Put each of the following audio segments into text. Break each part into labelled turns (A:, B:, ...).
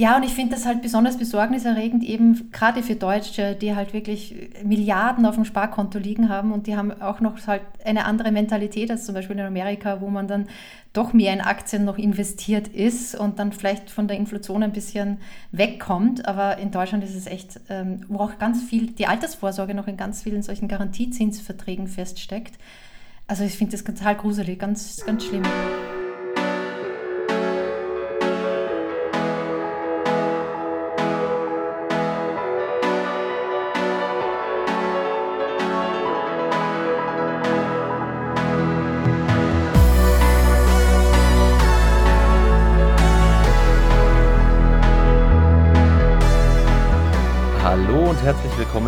A: Ja, und ich finde das halt besonders besorgniserregend, eben gerade für Deutsche, die halt wirklich Milliarden auf dem Sparkonto liegen haben und die haben auch noch halt eine andere Mentalität als zum Beispiel in Amerika, wo man dann doch mehr in Aktien noch investiert ist und dann vielleicht von der Inflation ein bisschen wegkommt. Aber in Deutschland ist es echt, ähm, wo auch ganz viel, die Altersvorsorge noch in ganz vielen solchen Garantiezinsverträgen feststeckt. Also ich finde das total gruselig, ganz, ganz schlimm.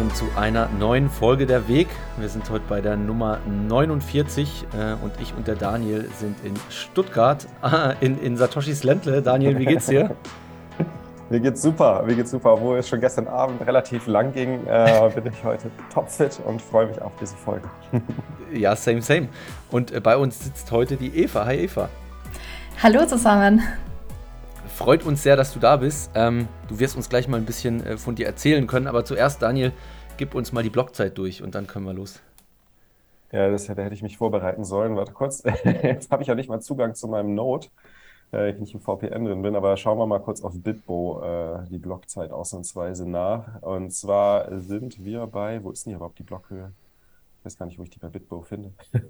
B: Willkommen zu einer neuen Folge der Weg. Wir sind heute bei der Nummer 49 äh, und ich und der Daniel sind in Stuttgart, ah, in, in Satoshis Ländle. Daniel, wie geht's dir?
C: Mir geht's super, mir geht's super. Obwohl es schon gestern Abend relativ lang ging, äh, bin ich heute topfit und freue mich auf diese Folge.
B: ja, same, same. Und äh, bei uns sitzt heute die Eva. Hi Eva.
A: Hallo zusammen
B: freut uns sehr, dass du da bist. Ähm, du wirst uns gleich mal ein bisschen äh, von dir erzählen können, aber zuerst, Daniel, gib uns mal die Blockzeit durch und dann können wir los.
C: Ja, das, da hätte ich mich vorbereiten sollen. Warte kurz. Jetzt habe ich ja nicht mal Zugang zu meinem Note, äh, ich nicht im VPN drin bin, aber schauen wir mal kurz auf Bitbo äh, die Blockzeit ausnahmsweise nach. Und zwar sind wir bei, wo ist denn hier überhaupt die Blockhöhe? Ich weiß gar nicht, wo ich die bei Bitbo finde.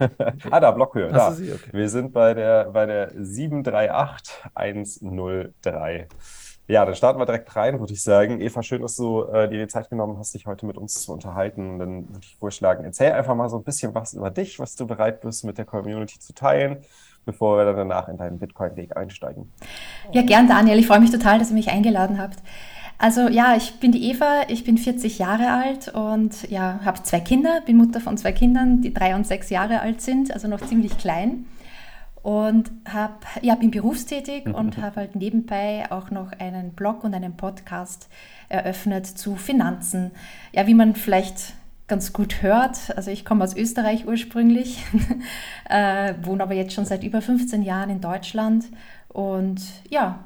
C: ah, da, Blockhöhe. Da. Sie? Okay. Wir sind bei der, bei der 738103. Ja, dann starten wir direkt rein, würde ich sagen. Eva, schön, dass du äh, dir die Zeit genommen hast, dich heute mit uns zu unterhalten. Und dann würde ich vorschlagen, erzähl einfach mal so ein bisschen was über dich, was du bereit bist, mit der Community zu teilen, bevor wir dann danach in deinen Bitcoin-Weg einsteigen.
A: Ja, gern, Daniel. Ich freue mich total, dass ihr mich eingeladen habt. Also ja, ich bin die Eva, ich bin 40 Jahre alt und ja, habe zwei Kinder, bin Mutter von zwei Kindern, die drei und sechs Jahre alt sind, also noch ziemlich klein. Und hab, ja, bin berufstätig mhm. und habe halt nebenbei auch noch einen Blog und einen Podcast eröffnet zu Finanzen. Ja, wie man vielleicht ganz gut hört. Also ich komme aus Österreich ursprünglich, äh, wohne aber jetzt schon seit über 15 Jahren in Deutschland. Und ja.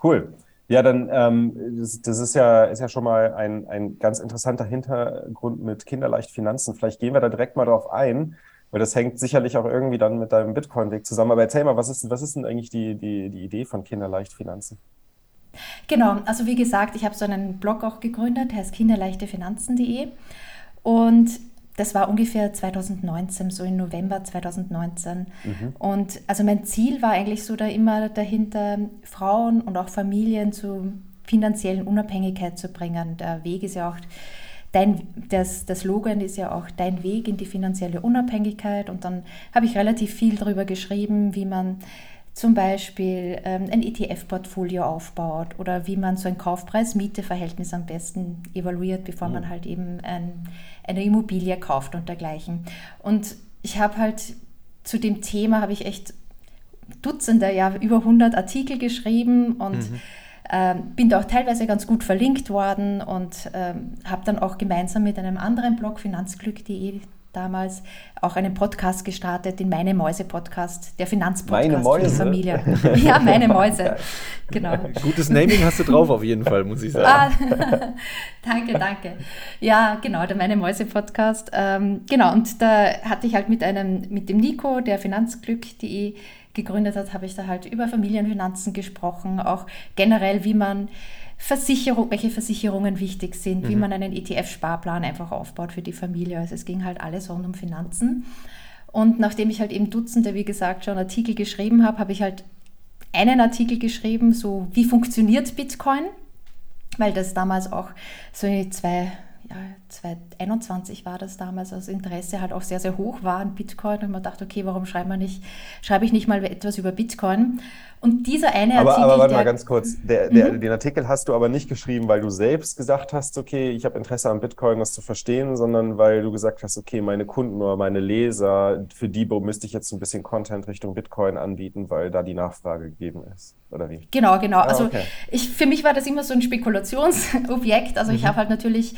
C: Cool. Ja, dann, ähm, das, das, ist ja, ist ja schon mal ein, ein ganz interessanter Hintergrund mit Kinderleicht Finanzen. Vielleicht gehen wir da direkt mal drauf ein, weil das hängt sicherlich auch irgendwie dann mit deinem Bitcoin-Weg zusammen. Aber erzähl mal, was ist, was ist denn eigentlich die, die, die Idee von Kinderleicht Finanzen?
A: Genau, also wie gesagt, ich habe so einen Blog auch gegründet, der heißt kinderleichtefinanzen.de. Und das war ungefähr 2019, so im November 2019. Mhm. Und also mein Ziel war eigentlich so da immer dahinter, Frauen und auch Familien zu finanziellen Unabhängigkeit zu bringen. Der Weg ist ja auch, dein, das, das Slogan ist ja auch dein Weg in die finanzielle Unabhängigkeit. Und dann habe ich relativ viel darüber geschrieben, wie man zum Beispiel ähm, ein ETF-Portfolio aufbaut oder wie man so ein Kaufpreis-Miete-Verhältnis am besten evaluiert, bevor mhm. man halt eben ein eine Immobilie kauft und dergleichen. Und ich habe halt zu dem Thema, habe ich echt Dutzende, ja, über 100 Artikel geschrieben und mhm. ähm, bin da auch teilweise ganz gut verlinkt worden und ähm, habe dann auch gemeinsam mit einem anderen Blog, finanzglück.de, damals auch einen Podcast gestartet, den Meine Mäuse Podcast, der Finanzpodcast für die Familie. ja, meine Mäuse. Genau.
B: Gutes Naming hast du drauf auf jeden Fall, muss ich sagen. Ah,
A: danke, danke. Ja, genau, der Meine Mäuse Podcast. Ähm, genau, und da hatte ich halt mit einem, mit dem Nico, der Finanzglück.de gegründet hat, habe ich da halt über Familienfinanzen gesprochen, auch generell, wie man Versicherung, welche Versicherungen wichtig sind, mhm. wie man einen ETF-Sparplan einfach aufbaut für die Familie. Also es ging halt alles rund um Finanzen. Und nachdem ich halt eben Dutzende, wie gesagt, schon Artikel geschrieben habe, habe ich halt einen Artikel geschrieben, so wie funktioniert Bitcoin, weil das damals auch so zwei ja, 2021 war das damals, als Interesse halt auch sehr, sehr hoch war an Bitcoin. Und man dachte, okay, warum schreibe, nicht, schreibe ich nicht mal etwas über Bitcoin? Und dieser eine
C: aber, Artikel. Aber warte mal ganz kurz. Der, der, mhm. Den Artikel hast du aber nicht geschrieben, weil du selbst gesagt hast, okay, ich habe Interesse an Bitcoin, das zu verstehen, sondern weil du gesagt hast, okay, meine Kunden oder meine Leser, für die müsste ich jetzt ein bisschen Content Richtung Bitcoin anbieten, weil da die Nachfrage gegeben ist. Oder wie?
A: Genau, genau. Ah, also okay. ich, für mich war das immer so ein Spekulationsobjekt. Also mhm. ich habe halt natürlich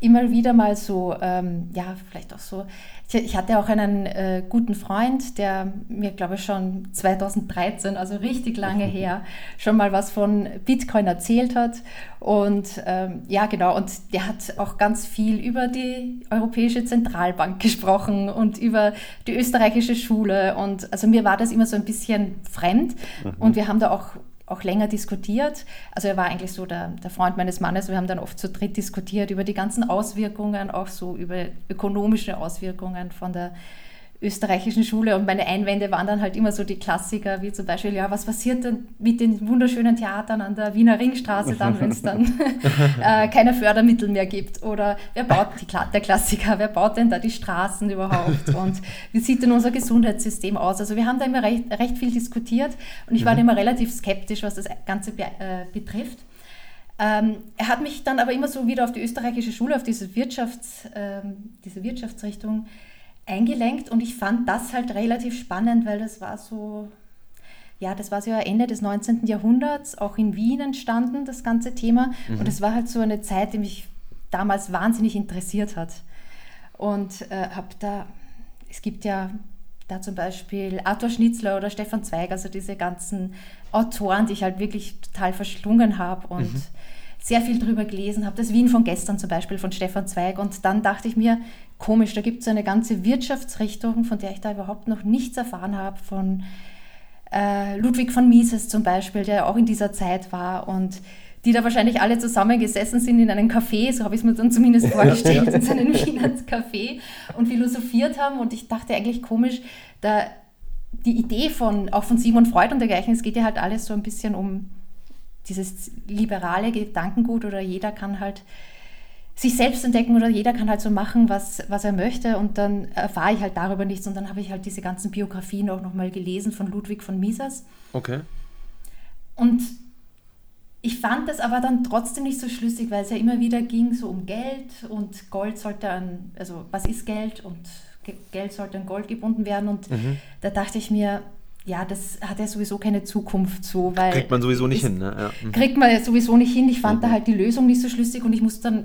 A: immer wieder mal so, ähm, ja, vielleicht auch so. Ich, ich hatte auch einen äh, guten Freund, der mir, glaube ich, schon 2013, also richtig lange her, schon mal was von Bitcoin erzählt hat. Und ähm, ja, genau, und der hat auch ganz viel über die Europäische Zentralbank gesprochen und über die österreichische Schule. Und also mir war das immer so ein bisschen fremd. Mhm. Und wir haben da auch auch länger diskutiert. Also er war eigentlich so der, der Freund meines Mannes. Wir haben dann oft zu dritt diskutiert über die ganzen Auswirkungen, auch so über ökonomische Auswirkungen von der österreichischen Schule und meine Einwände waren dann halt immer so die Klassiker, wie zum Beispiel, ja, was passiert denn mit den wunderschönen Theatern an der Wiener Ringstraße dann, wenn es dann äh, keine Fördermittel mehr gibt? Oder wer baut, die, der Klassiker, wer baut denn da die Straßen überhaupt? Und wie sieht denn unser Gesundheitssystem aus? Also wir haben da immer recht, recht viel diskutiert und ich war mhm. immer relativ skeptisch, was das Ganze be äh, betrifft. Ähm, er hat mich dann aber immer so wieder auf die österreichische Schule, auf diese, Wirtschafts, ähm, diese Wirtschaftsrichtung eingelenkt und ich fand das halt relativ spannend, weil das war so, ja, das war so Ende des 19. Jahrhunderts, auch in Wien entstanden, das ganze Thema. Mhm. Und es war halt so eine Zeit, die mich damals wahnsinnig interessiert hat. Und äh, habe da, es gibt ja da zum Beispiel Arthur Schnitzler oder Stefan Zweig, also diese ganzen Autoren, die ich halt wirklich total verschlungen habe und mhm. sehr viel drüber gelesen habe. Das Wien von gestern zum Beispiel von Stefan Zweig. Und dann dachte ich mir, komisch. Da gibt es eine ganze Wirtschaftsrichtung, von der ich da überhaupt noch nichts erfahren habe, von äh, Ludwig von Mises zum Beispiel, der auch in dieser Zeit war und die da wahrscheinlich alle zusammengesessen sind in einem Café, so habe ich es mir dann zumindest vorgestellt, in seinem Wiener Café und philosophiert haben. Und ich dachte eigentlich komisch, da die Idee von, auch von Simon Freud und dergleichen, es geht ja halt alles so ein bisschen um dieses liberale Gedankengut oder jeder kann halt sich selbst entdecken oder jeder kann halt so machen, was, was er möchte und dann erfahre ich halt darüber nichts und dann habe ich halt diese ganzen Biografien auch nochmal gelesen von Ludwig von Mises.
B: Okay.
A: Und ich fand das aber dann trotzdem nicht so schlüssig, weil es ja immer wieder ging so um Geld und Gold sollte an, also was ist Geld und Geld sollte an Gold gebunden werden und mhm. da dachte ich mir, ja, das hat ja sowieso keine Zukunft so, weil...
B: Kriegt man sowieso nicht hin, ne? Ja.
A: Mhm. Kriegt man ja sowieso nicht hin. Ich fand mhm. da halt die Lösung nicht so schlüssig und ich musste dann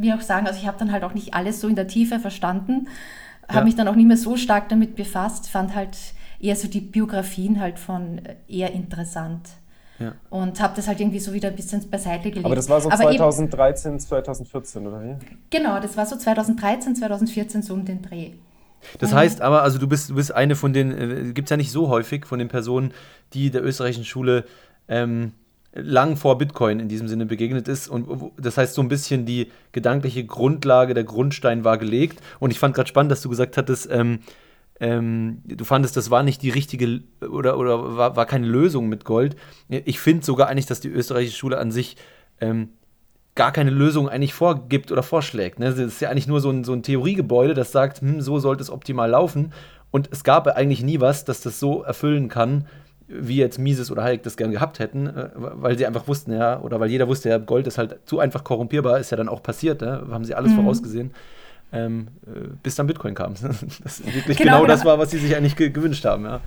A: wie auch sagen, also ich habe dann halt auch nicht alles so in der Tiefe verstanden, ja. habe mich dann auch nicht mehr so stark damit befasst, fand halt eher so die Biografien halt von äh, eher interessant. Ja. Und habe das halt irgendwie so wieder ein bisschen beiseite gelegt.
C: Aber das war so Aber 2013, eben, 2014, oder wie?
A: Genau, das war so 2013, 2014 so um den Dreh.
B: Das heißt aber, also du bist, du bist eine von den, äh, gibt es ja nicht so häufig von den Personen, die der österreichischen Schule ähm, lang vor Bitcoin in diesem Sinne begegnet ist. Und das heißt, so ein bisschen die gedankliche Grundlage, der Grundstein war gelegt. Und ich fand gerade spannend, dass du gesagt hattest, ähm, ähm, du fandest, das war nicht die richtige oder, oder war, war keine Lösung mit Gold. Ich finde sogar eigentlich, dass die österreichische Schule an sich ähm, gar keine Lösung eigentlich vorgibt oder vorschlägt. Ne? Das ist ja eigentlich nur so ein, so ein Theoriegebäude, das sagt, hm, so sollte es optimal laufen. Und es gab eigentlich nie was, das das so erfüllen kann, wie jetzt Mises oder Hayek das gern gehabt hätten, äh, weil sie einfach wussten, ja, oder weil jeder wusste, ja, Gold ist halt zu einfach korrumpierbar, ist ja dann auch passiert, ne? haben sie alles mhm. vorausgesehen. Ähm, äh, bis dann Bitcoin kam. Das wirklich genau, genau das war, was sie sich eigentlich ge gewünscht haben. Ja.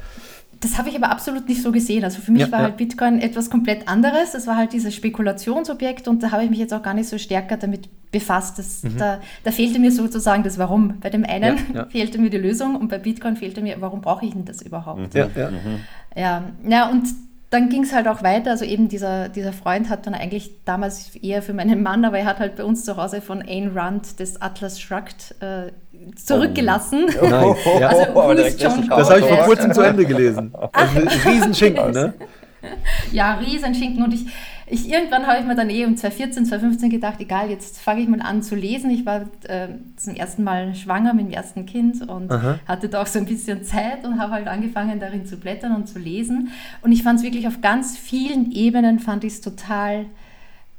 A: Das habe ich aber absolut nicht so gesehen. Also für mich ja, war ja. halt Bitcoin etwas komplett anderes. Das war halt dieses Spekulationsobjekt und da habe ich mich jetzt auch gar nicht so stärker damit befasst. Das, mhm. da, da, fehlte mir sozusagen das Warum. Bei dem einen ja, fehlte mir die Lösung und bei Bitcoin fehlte mir, warum brauche ich denn das überhaupt?
B: Ja, ja. Mhm.
A: ja. ja und dann ging es halt auch weiter. Also eben dieser, dieser Freund hat dann eigentlich damals eher für meinen Mann, aber er hat halt bei uns zu Hause von Ayn Rand das Atlas Shrugged äh, zurückgelassen. Oh.
B: Nice. ja. also, oh, das habe ich vor kurzem zu Ende gelesen. Also Riesenschinken, ne?
A: Ja, Riesenschinken. Und ich, ich, irgendwann habe ich mir dann eh um 2014, 2015 gedacht, egal, jetzt fange ich mal an zu lesen. Ich war äh, zum ersten Mal schwanger mit dem ersten Kind und Aha. hatte da auch so ein bisschen Zeit und habe halt angefangen, darin zu blättern und zu lesen. Und ich fand es wirklich auf ganz vielen Ebenen, fand ich es total,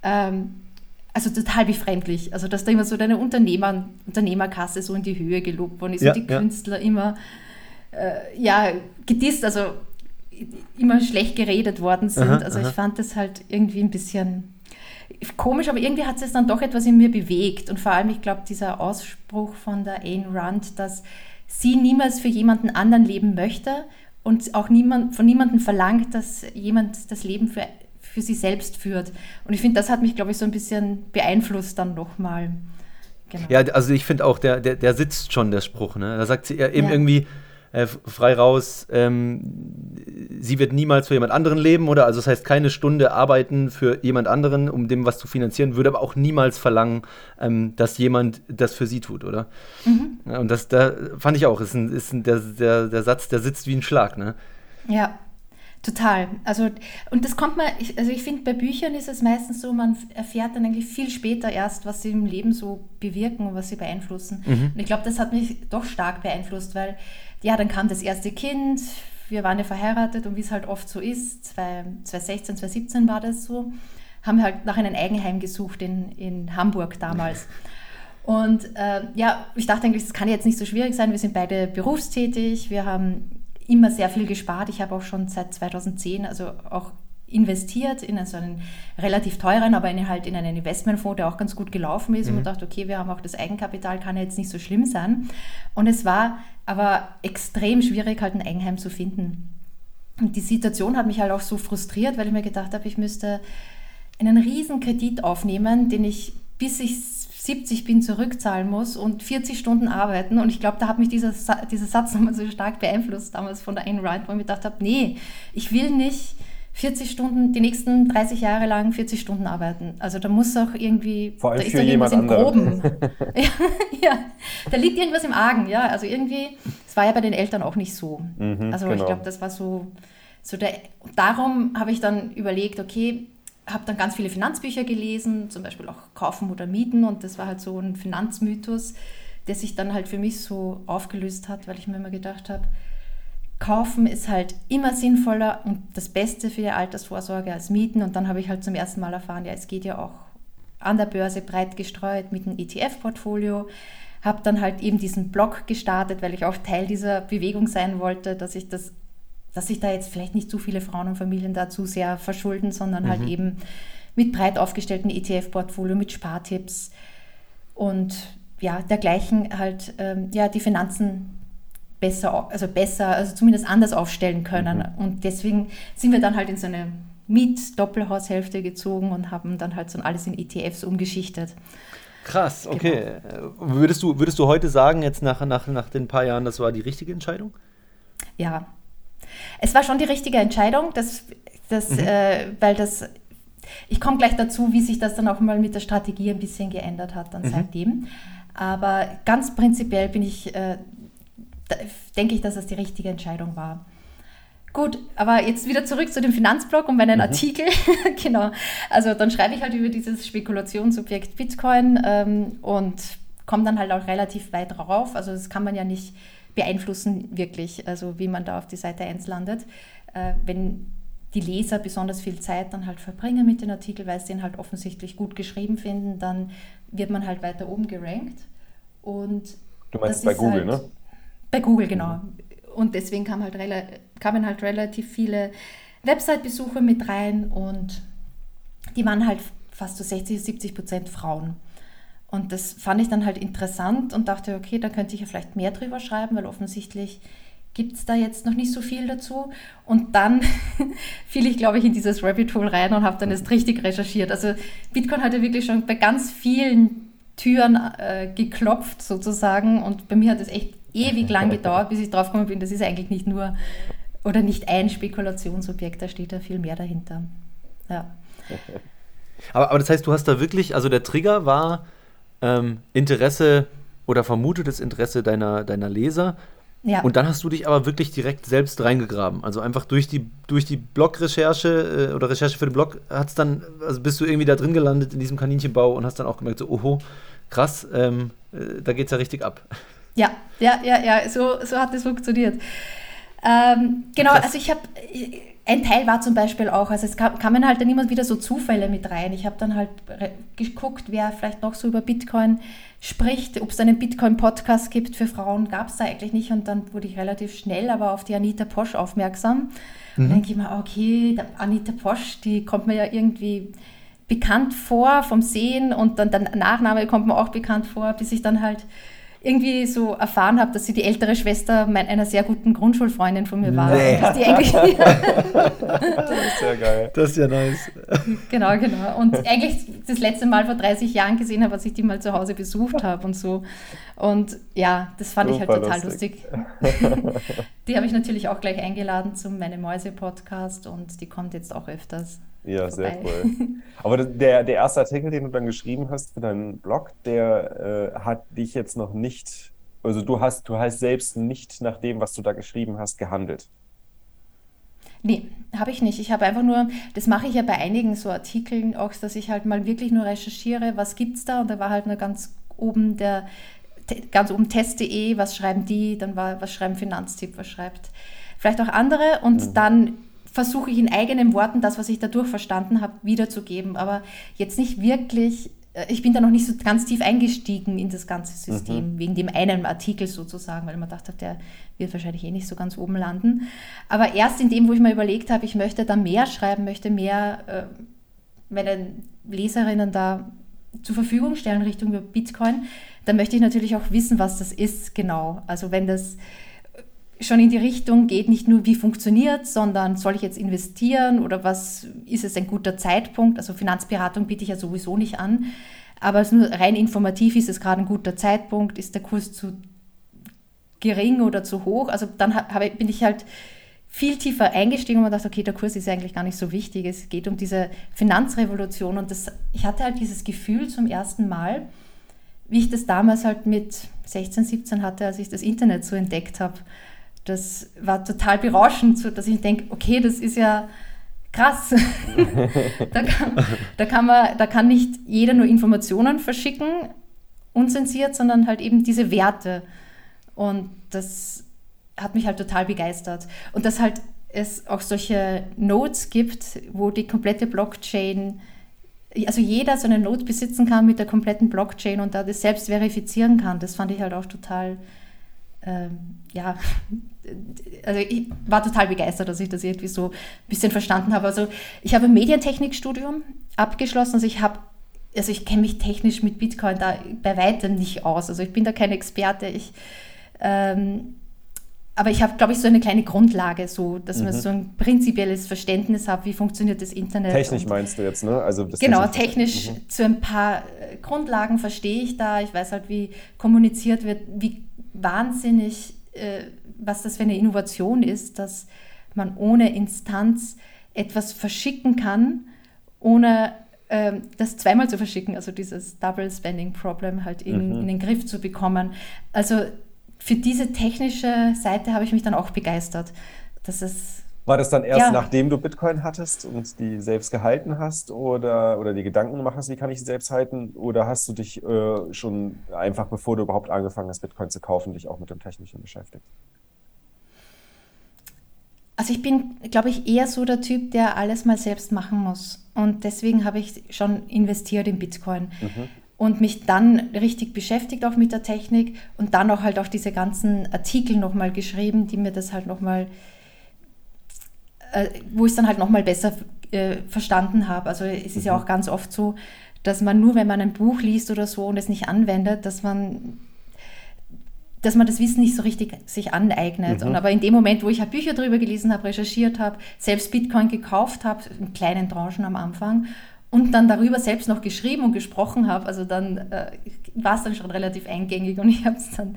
A: ähm, also total befremdlich. Also dass da immer so deine Unternehmer, Unternehmerkasse so in die Höhe gelobt worden ist ja, und die ja. Künstler immer äh, ja, gedisst, also immer schlecht geredet worden sind. Aha, also aha. ich fand das halt irgendwie ein bisschen komisch, aber irgendwie hat es dann doch etwas in mir bewegt. Und vor allem, ich glaube, dieser Ausspruch von der Ayn Rand, dass sie niemals für jemanden anderen leben möchte und auch niemand, von niemandem verlangt, dass jemand das Leben für, für sie selbst führt. Und ich finde, das hat mich, glaube ich, so ein bisschen beeinflusst dann nochmal.
B: Genau. Ja, also ich finde auch, der, der, der sitzt schon, der Spruch. Ne? Da sagt sie ja eben ja. irgendwie, äh, frei raus, ähm, sie wird niemals für jemand anderen leben, oder? Also das heißt, keine Stunde arbeiten für jemand anderen, um dem was zu finanzieren, würde aber auch niemals verlangen, ähm, dass jemand das für sie tut, oder? Mhm. Ja, und das da fand ich auch, ist, ein, ist ein, der, der, der Satz, der sitzt wie ein Schlag, ne?
A: Ja, Total. Also, und das kommt man, also ich finde, bei Büchern ist es meistens so, man erfährt dann eigentlich viel später erst, was sie im Leben so bewirken und was sie beeinflussen. Mhm. Und ich glaube, das hat mich doch stark beeinflusst, weil ja, dann kam das erste Kind, wir waren ja verheiratet und wie es halt oft so ist, 2016, 2017 war das so, haben wir halt nach einem Eigenheim gesucht in, in Hamburg damals. Und äh, ja, ich dachte eigentlich, das kann jetzt nicht so schwierig sein. Wir sind beide berufstätig, wir haben immer sehr viel gespart. Ich habe auch schon seit 2010, also auch investiert in so einen relativ teuren, aber in, halt in einen Investmentfonds, der auch ganz gut gelaufen ist. Mhm. Und dachte, okay, wir haben auch das Eigenkapital, kann ja jetzt nicht so schlimm sein. Und es war aber extrem schwierig, halt ein Eigenheim zu finden. Und die Situation hat mich halt auch so frustriert, weil ich mir gedacht habe, ich müsste einen riesen Kredit aufnehmen, den ich bis ich 70 bin zurückzahlen muss und 40 Stunden arbeiten. Und ich glaube, da hat mich dieser, dieser Satz nochmal so stark beeinflusst damals von der Ayn Rand, wo ich mir gedacht habe, nee, ich will nicht 40 Stunden, die nächsten 30 Jahre lang 40 Stunden arbeiten. Also da muss auch irgendwie,
C: Vor allem
A: da ist
C: für da irgendwas im Groben.
A: ja, ja, da liegt irgendwas im Argen, ja. Also irgendwie, es war ja bei den Eltern auch nicht so. Mhm, also genau. ich glaube, das war so, so der, darum habe ich dann überlegt, okay, habe dann ganz viele Finanzbücher gelesen, zum Beispiel auch Kaufen oder Mieten und das war halt so ein Finanzmythos, der sich dann halt für mich so aufgelöst hat, weil ich mir immer gedacht habe, Kaufen ist halt immer sinnvoller und das Beste für die Altersvorsorge als Mieten. Und dann habe ich halt zum ersten Mal erfahren, ja, es geht ja auch an der Börse breit gestreut mit einem ETF-Portfolio. Habe dann halt eben diesen Blog gestartet, weil ich auch Teil dieser Bewegung sein wollte, dass ich das, dass sich da jetzt vielleicht nicht zu viele Frauen und Familien da zu sehr verschulden, sondern halt mhm. halt eben mit breit aufgestellten ETF-Portfolio, mit Spartipps und ja, dergleichen halt ähm, ja, die Finanzen besser, also besser, also zumindest anders aufstellen können. Mhm. Und deswegen sind wir dann halt in so eine Miet-Doppelhaushälfte gezogen und haben dann halt so alles in ETFs umgeschichtet.
B: Krass, okay. Genau. Würdest, du, würdest du heute sagen, jetzt nach, nach, nach den paar Jahren, das war die richtige Entscheidung?
A: Ja. Es war schon die richtige Entscheidung, das, das, mhm. äh, weil das, ich komme gleich dazu, wie sich das dann auch mal mit der Strategie ein bisschen geändert hat dann mhm. seitdem. Aber ganz prinzipiell bin ich äh, denke ich, dass das die richtige Entscheidung war. Gut, aber jetzt wieder zurück zu dem Finanzblog und meinen mhm. Artikel. genau. Also dann schreibe ich halt über dieses Spekulationsobjekt Bitcoin ähm, und komme dann halt auch relativ weit drauf. Also das kann man ja nicht beeinflussen, wirklich, also wie man da auf die Seite 1 landet. Äh, wenn die Leser besonders viel Zeit dann halt verbringen mit den Artikeln, weil sie den halt offensichtlich gut geschrieben finden, dann wird man halt weiter oben gerankt. Und
C: du meinst bei Google, halt, ne?
A: Bei Google, genau. Und deswegen kam halt kamen halt relativ viele Website-Besucher mit rein und die waren halt fast so 60, 70 Prozent Frauen. Und das fand ich dann halt interessant und dachte, okay, da könnte ich ja vielleicht mehr drüber schreiben, weil offensichtlich gibt es da jetzt noch nicht so viel dazu. Und dann fiel ich, glaube ich, in dieses Rabbit Hole rein und habe dann erst richtig recherchiert. Also Bitcoin hat ja wirklich schon bei ganz vielen Türen äh, geklopft sozusagen und bei mir hat es echt ewig lang gedauert, bis ich drauf gekommen bin, das ist eigentlich nicht nur oder nicht ein Spekulationsobjekt, da steht da viel mehr dahinter. Ja.
B: Aber, aber das heißt, du hast da wirklich, also der Trigger war ähm, Interesse oder vermutetes Interesse deiner, deiner Leser. Ja. Und dann hast du dich aber wirklich direkt selbst reingegraben. Also einfach durch die, durch die Blog-Recherche äh, oder Recherche für den Blog hat's dann, also bist du irgendwie da drin gelandet in diesem Kaninchenbau und hast dann auch gemerkt, so, oho, krass, ähm, äh, da geht's ja richtig ab.
A: Ja, ja, ja, ja, so, so hat es funktioniert. Ähm, genau, Krass. also ich habe, ein Teil war zum Beispiel auch, also es kam, kamen halt dann immer wieder so Zufälle mit rein. Ich habe dann halt geguckt, wer vielleicht noch so über Bitcoin spricht, ob es einen Bitcoin-Podcast gibt für Frauen, gab es da eigentlich nicht. Und dann wurde ich relativ schnell aber auf die Anita Posch aufmerksam. Mhm. Und dann denke ich mir, okay, Anita Posch, die kommt mir ja irgendwie bekannt vor vom Sehen und dann der Nachname kommt mir auch bekannt vor, bis ich dann halt irgendwie so erfahren habe, dass sie die ältere Schwester einer sehr guten Grundschulfreundin von mir war. Nee. das ist
B: ja geil. Das ist ja nice.
A: Genau, genau. Und eigentlich das letzte Mal vor 30 Jahren gesehen habe, als ich die mal zu Hause besucht habe und so. Und ja, das fand Super ich halt total lustig. lustig. die habe ich natürlich auch gleich eingeladen zum Meine Mäuse Podcast und die kommt jetzt auch öfters.
C: Ja, sehr cool. Aber der, der erste Artikel, den du dann geschrieben hast für deinen Blog, der äh, hat dich jetzt noch nicht, also du hast, du hast selbst nicht nach dem, was du da geschrieben hast, gehandelt.
A: Nee, habe ich nicht. Ich habe einfach nur, das mache ich ja bei einigen so Artikeln auch, dass ich halt mal wirklich nur recherchiere, was gibt es da und da war halt nur ganz oben der, ganz oben test.de, was schreiben die, dann war, was schreiben Finanztipp, was schreibt vielleicht auch andere und mhm. dann versuche ich in eigenen Worten das, was ich dadurch verstanden habe, wiederzugeben. Aber jetzt nicht wirklich, äh, ich bin da noch nicht so ganz tief eingestiegen in das ganze System, mhm. wegen dem einen Artikel sozusagen, weil man dachte, der wird wahrscheinlich eh nicht so ganz oben landen. Aber erst in dem, wo ich mir überlegt habe, ich möchte da mehr schreiben, möchte mehr äh, meinen Leserinnen da zur Verfügung stellen Richtung Bitcoin, dann möchte ich natürlich auch wissen, was das ist genau. Also wenn das schon in die Richtung geht, nicht nur wie funktioniert, sondern soll ich jetzt investieren oder was ist es ein guter Zeitpunkt? Also Finanzberatung biete ich ja sowieso nicht an, aber nur rein informativ ist es gerade ein guter Zeitpunkt, ist der Kurs zu gering oder zu hoch? Also dann habe, bin ich halt viel tiefer eingestiegen und dachte, okay, der Kurs ist eigentlich gar nicht so wichtig. Es geht um diese Finanzrevolution und das, ich hatte halt dieses Gefühl zum ersten Mal, wie ich das damals halt mit 16, 17 hatte, als ich das Internet so entdeckt habe das war total berauschend, dass ich denke, okay, das ist ja krass. da, kann, da, kann man, da kann nicht jeder nur Informationen verschicken, unzensiert, sondern halt eben diese Werte. Und das hat mich halt total begeistert. Und dass halt es auch solche Notes gibt, wo die komplette Blockchain, also jeder so eine Note besitzen kann mit der kompletten Blockchain und da das selbst verifizieren kann, das fand ich halt auch total, ähm, ja, also ich war total begeistert, dass ich das irgendwie so ein bisschen verstanden habe. Also ich habe ein Medientechnikstudium abgeschlossen, also ich habe also ich kenne mich technisch mit Bitcoin da bei weitem nicht aus. Also ich bin da kein Experte. Ich, ähm, aber ich habe, glaube ich, so eine kleine Grundlage, so, dass mhm. man so ein prinzipielles Verständnis hat, wie funktioniert das Internet.
C: Technisch meinst du jetzt, ne?
A: Also genau, technisch mhm. zu ein paar äh, Grundlagen verstehe ich da. Ich weiß halt, wie kommuniziert wird, wie wahnsinnig äh, was das für eine Innovation ist, dass man ohne Instanz etwas verschicken kann, ohne äh, das zweimal zu verschicken, also dieses Double Spending Problem halt in, mhm. in den Griff zu bekommen. Also für diese technische Seite habe ich mich dann auch begeistert. Das ist
C: war das dann erst ja. nachdem du Bitcoin hattest und die selbst gehalten hast oder, oder die Gedanken gemacht hast, wie kann ich sie selbst halten? Oder hast du dich äh, schon einfach, bevor du überhaupt angefangen hast, Bitcoin zu kaufen, dich auch mit dem Technischen beschäftigt?
A: Also ich bin, glaube ich, eher so der Typ, der alles mal selbst machen muss. Und deswegen habe ich schon investiert in Bitcoin. Mhm. Und mich dann richtig beschäftigt auch mit der Technik und dann auch halt auch diese ganzen Artikel nochmal geschrieben, die mir das halt nochmal, äh, wo ich es dann halt nochmal besser äh, verstanden habe. Also es ist mhm. ja auch ganz oft so, dass man nur, wenn man ein Buch liest oder so und es nicht anwendet, dass man dass man das Wissen nicht so richtig sich aneignet. Mhm. Und aber in dem Moment, wo ich halt Bücher darüber gelesen habe, recherchiert habe, selbst Bitcoin gekauft habe, in kleinen Tranchen am Anfang, und dann darüber selbst noch geschrieben und gesprochen habe, also dann äh, war es dann schon relativ eingängig und ich habe es dann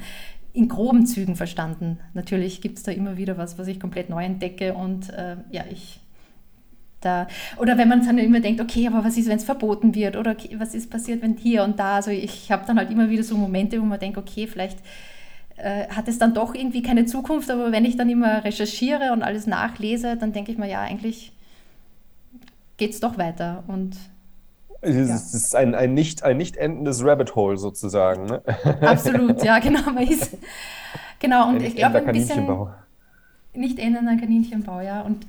A: in groben Zügen verstanden. Natürlich gibt es da immer wieder was, was ich komplett neu entdecke und äh, ja, ich da, oder wenn man dann immer denkt, okay, aber was ist, wenn es verboten wird oder okay, was ist passiert, wenn hier und da, also ich habe dann halt immer wieder so Momente, wo man denkt, okay, vielleicht äh, hat es dann doch irgendwie keine Zukunft, aber wenn ich dann immer recherchiere und alles nachlese, dann denke ich mir, ja, eigentlich geht es doch weiter. Und
C: es ja. ist ein, ein, nicht, ein nicht endendes Rabbit Hole sozusagen. Ne?
A: Absolut, ja, genau. Ist, genau, und ich glaube ein bisschen. Nicht endender Kaninchenbau, ja. Und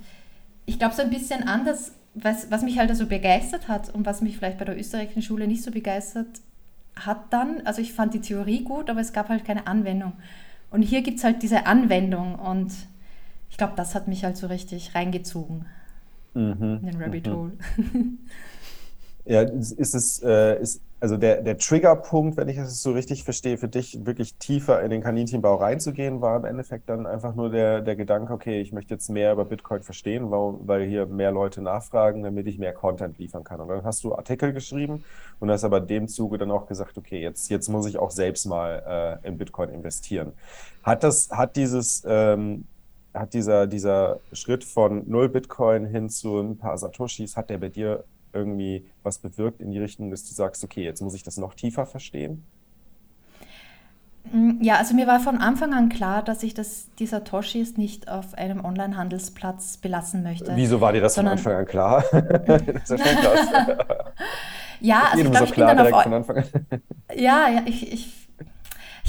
A: ich glaube so ein bisschen anders, was, was mich halt also begeistert hat und was mich vielleicht bei der österreichischen Schule nicht so begeistert hat dann, also ich fand die Theorie gut, aber es gab halt keine Anwendung. Und hier gibt es halt diese Anwendung und ich glaube, das hat mich halt so richtig reingezogen
C: mhm. in den Rabbit mhm. Hole. ja, ist es, äh, ist, also der, der Triggerpunkt, wenn ich es so richtig verstehe, für dich wirklich tiefer in den Kaninchenbau reinzugehen, war im Endeffekt dann einfach nur der, der Gedanke, okay, ich möchte jetzt mehr über Bitcoin verstehen, weil, weil hier mehr Leute nachfragen, damit ich mehr Content liefern kann. Und dann hast du Artikel geschrieben und hast aber dem Zuge dann auch gesagt, okay, jetzt, jetzt muss ich auch selbst mal äh, in Bitcoin investieren. Hat das, hat dieses, ähm, hat dieser, dieser Schritt von null Bitcoin hin zu ein paar Satoshis, hat der bei dir irgendwie was bewirkt in die Richtung, dass du sagst, okay, jetzt muss ich das noch tiefer verstehen?
A: Mm, ja, also mir war von Anfang an klar, dass ich das, die Satoshis nicht auf einem Online-Handelsplatz belassen möchte.
C: Wieso war dir das Sondern, von Anfang an klar? das ist ja schon krass.
A: ja, also ich glaube, so ich bin dann auf... Ja, ja, ich, ich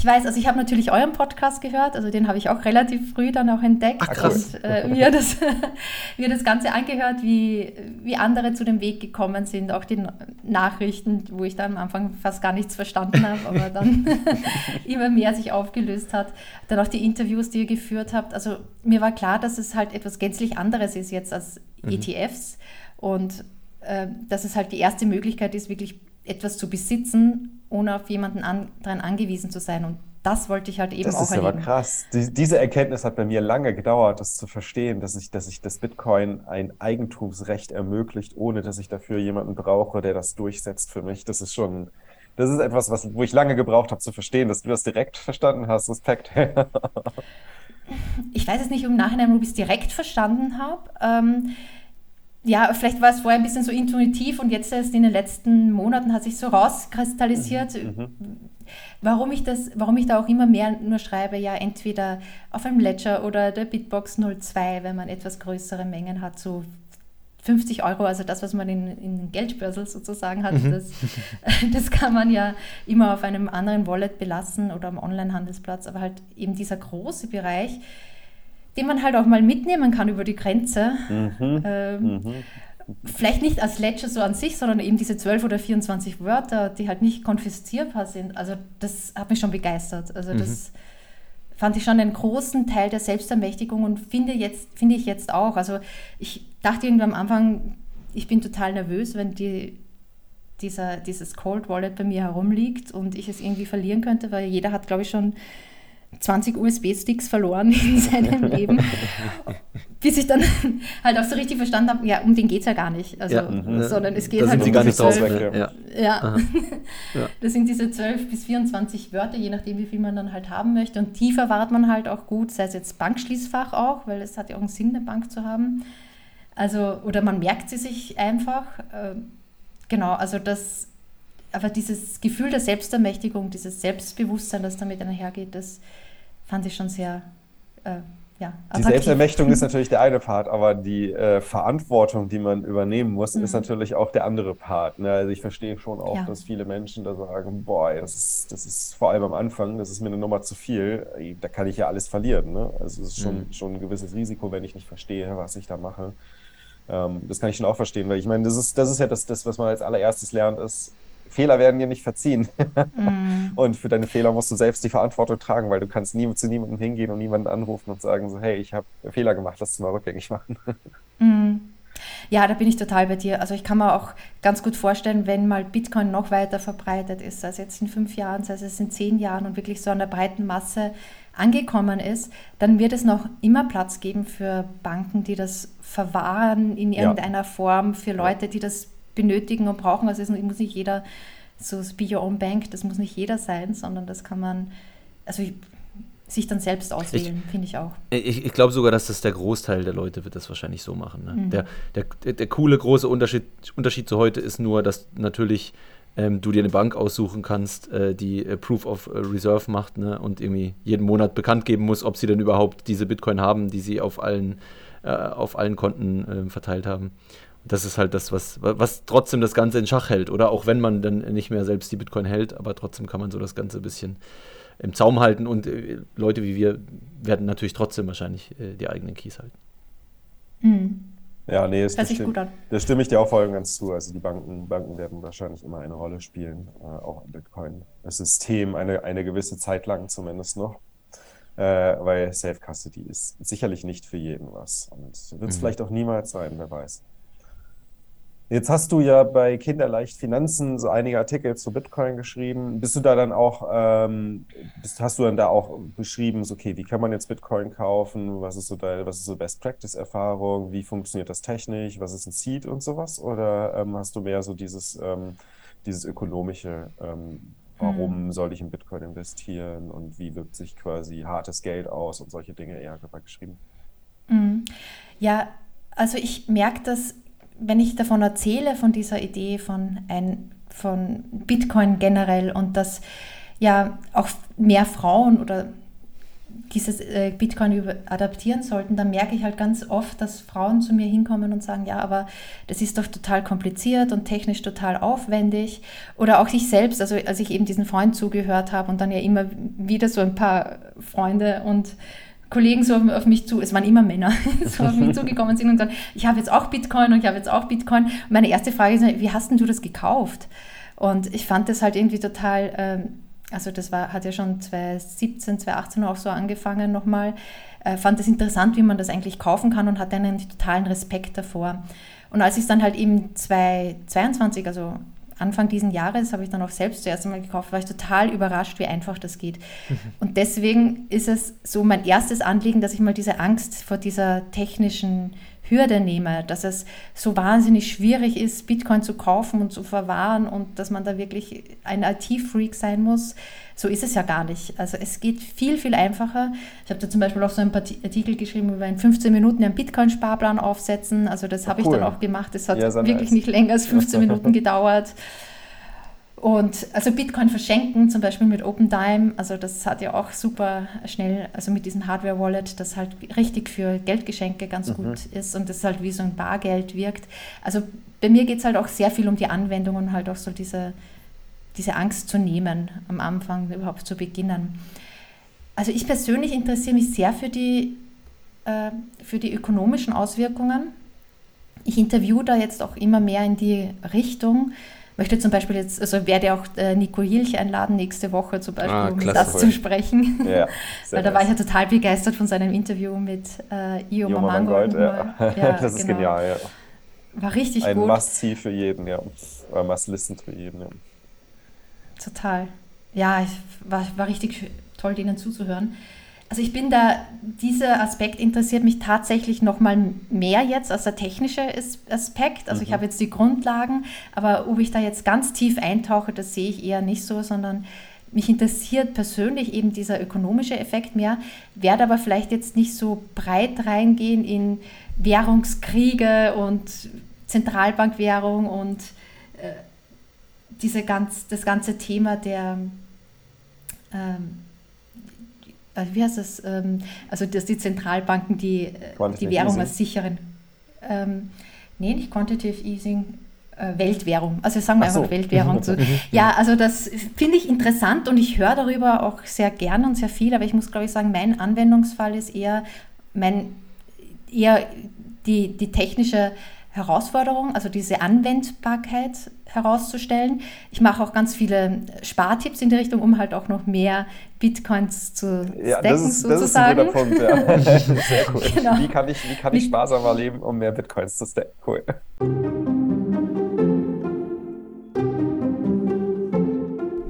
A: ich weiß, also ich habe natürlich euren Podcast gehört, also den habe ich auch relativ früh dann auch entdeckt
B: Ach, krass.
A: und äh, mir, das, mir das Ganze angehört, wie, wie andere zu dem Weg gekommen sind, auch die Nachrichten, wo ich dann am Anfang fast gar nichts verstanden habe, aber dann immer mehr sich aufgelöst hat. Dann auch die Interviews, die ihr geführt habt. Also mir war klar, dass es halt etwas gänzlich anderes ist jetzt als mhm. ETFs und äh, dass es halt die erste Möglichkeit ist, wirklich etwas zu besitzen ohne auf jemanden anderen angewiesen zu sein. Und das wollte ich halt eben
C: das
A: auch
C: erleben. Das ist aber krass. Die, diese Erkenntnis hat bei mir lange gedauert, das zu verstehen, dass ich, dass ich das Bitcoin ein Eigentumsrecht ermöglicht, ohne dass ich dafür jemanden brauche, der das durchsetzt für mich. Das ist schon, das ist etwas, was, wo ich lange gebraucht habe zu verstehen, dass du das direkt verstanden hast. Respekt.
A: ich weiß es nicht im Nachhinein, ob ich es direkt verstanden habe. Ähm, ja, vielleicht war es vorher ein bisschen so intuitiv und jetzt erst in den letzten Monaten hat sich so rauskristallisiert, mhm. mhm. warum ich das, warum ich da auch immer mehr nur schreibe, ja, entweder auf einem Ledger oder der Bitbox 02, wenn man etwas größere Mengen hat, so 50 Euro, also das, was man in, in Geldbörsel sozusagen hat, mhm. das, das kann man ja immer auf einem anderen Wallet belassen oder am Online-Handelsplatz, aber halt eben dieser große Bereich, den man halt auch mal mitnehmen kann über die Grenze. Mhm. Ähm, mhm. Vielleicht nicht als Ledger so an sich, sondern eben diese 12 oder 24 Wörter, die halt nicht konfiszierbar sind. Also das hat mich schon begeistert. Also das mhm. fand ich schon einen großen Teil der Selbstermächtigung und finde, jetzt, finde ich jetzt auch. Also ich dachte irgendwie am Anfang, ich bin total nervös, wenn die, dieser, dieses Cold Wallet bei mir herumliegt und ich es irgendwie verlieren könnte, weil jeder hat, glaube ich, schon 20 USB-Sticks verloren in seinem Leben, bis ich dann halt auch so richtig verstanden habe, ja, um den geht es ja gar nicht. Also, ja, mhm. sondern es geht da halt
B: um
A: diese
B: 12.
A: Ja. Ja. ja. Das sind diese 12 bis 24 Wörter, je nachdem, wie viel man dann halt haben möchte. Und die verwahrt man halt auch gut, sei es jetzt Bankschließfach auch, weil es hat ja auch einen Sinn, eine Bank zu haben. Also, oder man merkt sie sich einfach. Ähm, genau, also das aber dieses Gefühl der Selbstermächtigung, dieses Selbstbewusstsein, das damit einhergeht, das fand ich schon sehr äh, ja,
C: Die Selbstermächtigung ist natürlich der eine Part, aber die äh, Verantwortung, die man übernehmen muss, mhm. ist natürlich auch der andere Part. Ne? Also ich verstehe schon auch, ja. dass viele Menschen da sagen, boah, das ist, das ist vor allem am Anfang, das ist mir eine Nummer zu viel, da kann ich ja alles verlieren. Ne? Also es ist schon, mhm. schon ein gewisses Risiko, wenn ich nicht verstehe, was ich da mache. Ähm, das kann ich schon auch verstehen, weil ich meine, das ist, das ist ja das, das, was man als allererstes lernt, ist, Fehler werden dir nicht verziehen. Mm. Und für deine Fehler musst du selbst die Verantwortung tragen, weil du kannst nie zu niemandem hingehen und niemanden anrufen und sagen so, hey, ich habe Fehler gemacht, lass es mal rückgängig machen.
A: Mm. Ja, da bin ich total bei dir. Also ich kann mir auch ganz gut vorstellen, wenn mal Bitcoin noch weiter verbreitet ist, als jetzt in fünf Jahren, sei es in zehn Jahren und wirklich so an der breiten Masse angekommen ist, dann wird es noch immer Platz geben für Banken, die das verwahren in irgendeiner ja. Form, für Leute, die das benötigen und brauchen. Also es muss nicht jeder so Be Your Own Bank, das muss nicht jeder sein, sondern das kann man, also sich dann selbst auswählen, finde ich auch.
B: Ich, ich glaube sogar, dass das der Großteil der Leute wird das wahrscheinlich so machen. Ne? Mhm. Der, der, der coole große Unterschied, Unterschied zu heute ist nur, dass natürlich ähm, du dir eine Bank aussuchen kannst, äh, die äh, Proof of äh, Reserve macht ne? und irgendwie jeden Monat bekannt geben muss, ob sie denn überhaupt diese Bitcoin haben, die sie auf allen, äh, auf allen Konten ähm, verteilt haben das ist halt das, was, was trotzdem das Ganze in Schach hält. Oder auch wenn man dann nicht mehr selbst die Bitcoin hält, aber trotzdem kann man so das Ganze ein bisschen im Zaum halten und äh, Leute wie wir werden natürlich trotzdem wahrscheinlich äh, die eigenen Keys halten.
C: Mhm. Ja, nee, das, das, stimme, das stimme ich dir auch voll und ganz zu. Also die Banken, Banken werden wahrscheinlich immer eine Rolle spielen, äh, auch im Bitcoin-System, eine, eine gewisse Zeit lang zumindest noch. Äh, weil Self-Custody ist sicherlich nicht für jeden was. Und wird es mhm. vielleicht auch niemals sein, wer weiß. Jetzt hast du ja bei Kinderleicht Finanzen so einige Artikel zu Bitcoin geschrieben. Bist du da dann auch, ähm, bist, hast du dann da auch beschrieben, so, okay, wie kann man jetzt Bitcoin kaufen? Was ist so da, was ist so Best Practice Erfahrung? Wie funktioniert das technisch? Was ist ein Seed und sowas? Oder ähm, hast du mehr so dieses, ähm, dieses ökonomische, ähm, warum hm. soll ich in Bitcoin investieren und wie wirkt sich quasi hartes Geld aus und solche Dinge eher geschrieben?
A: Hm. Ja, also ich merke das wenn ich davon erzähle, von dieser Idee von, ein, von Bitcoin generell und dass ja auch mehr Frauen oder dieses äh, Bitcoin adaptieren sollten, dann merke ich halt ganz oft, dass Frauen zu mir hinkommen und sagen, ja, aber das ist doch total kompliziert und technisch total aufwendig. Oder auch ich selbst, also als ich eben diesen Freund zugehört habe und dann ja immer wieder so ein paar Freunde und Kollegen so auf, mich zu, es waren immer Männer, so auf mich zugekommen sind und gesagt, ich habe jetzt auch Bitcoin und ich habe jetzt auch Bitcoin. Und meine erste Frage ist, wie hast denn du das gekauft? Und ich fand das halt irgendwie total, ähm, also das war, hat ja schon 2017, 2018 auch so angefangen nochmal, äh, fand es interessant, wie man das eigentlich kaufen kann und hatte einen totalen Respekt davor. Und als ich es dann halt eben 2022, also Anfang diesen Jahres habe ich dann auch selbst zuerst einmal gekauft, war ich total überrascht, wie einfach das geht. Mhm. Und deswegen ist es so mein erstes Anliegen, dass ich mal diese Angst vor dieser technischen Hürde nehme, dass es so wahnsinnig schwierig ist, Bitcoin zu kaufen und zu verwahren und dass man da wirklich ein IT-Freak sein muss. So ist es ja gar nicht. Also es geht viel, viel einfacher. Ich habe da zum Beispiel auch so einen Artikel geschrieben über in 15 Minuten einen Bitcoin-Sparplan aufsetzen. Also das habe cool. ich dann auch gemacht. Das hat ja, wirklich nice. nicht länger als 15 Minuten gedauert. Und also Bitcoin verschenken, zum Beispiel mit OpenDime, also das hat ja auch super schnell, also mit diesem Hardware-Wallet, das halt richtig für Geldgeschenke ganz mhm. gut ist und das halt wie so ein Bargeld wirkt. Also bei mir geht es halt auch sehr viel um die Anwendung und halt auch so diese, diese Angst zu nehmen, am Anfang überhaupt zu beginnen. Also ich persönlich interessiere mich sehr für die, äh, für die ökonomischen Auswirkungen. Ich interviewe da jetzt auch immer mehr in die Richtung, möchte zum Beispiel jetzt, also werde auch äh, Nico Hilch einladen nächste Woche zum Beispiel, ah, um das zu sprechen. Ja, Weil da war ich ja total begeistert von seinem Interview mit äh, Io, Io Mamango. Gold,
C: ja. ja. das ist genau. genial, ja.
A: War richtig
C: Ein
A: gut.
C: Ein Must-See für jeden, ja. Oder Must-Listen für jeden, ja.
A: Total. Ja, war, war richtig toll, denen zuzuhören. Also ich bin da, dieser Aspekt interessiert mich tatsächlich noch mal mehr jetzt als der technische Aspekt. Also mhm. ich habe jetzt die Grundlagen, aber ob ich da jetzt ganz tief eintauche, das sehe ich eher nicht so, sondern mich interessiert persönlich eben dieser ökonomische Effekt mehr, werde aber vielleicht jetzt nicht so breit reingehen in Währungskriege und Zentralbankwährung und äh, diese ganz, das ganze Thema der ähm, äh, wie heißt das, ähm, also dass die Zentralbanken die, äh, die Währung als sicheren, ähm, nee, nicht Quantitative Easing, äh, Weltwährung, also sagen wir einfach so. Weltwährung zu. ja, also das finde ich interessant und ich höre darüber auch sehr gern und sehr viel, aber ich muss glaube ich sagen, mein Anwendungsfall ist eher mein eher die, die technische Herausforderung, also diese Anwendbarkeit herauszustellen. Ich mache auch ganz viele Spartipps in die Richtung, um halt auch noch mehr Bitcoins zu
C: ja, stacken, das ist, sozusagen. Das ist ein guter Punkt, ja. Sehr cool. Genau. Wie kann ich, wie kann ich sparsamer leben, um mehr Bitcoins zu stacken? Cool.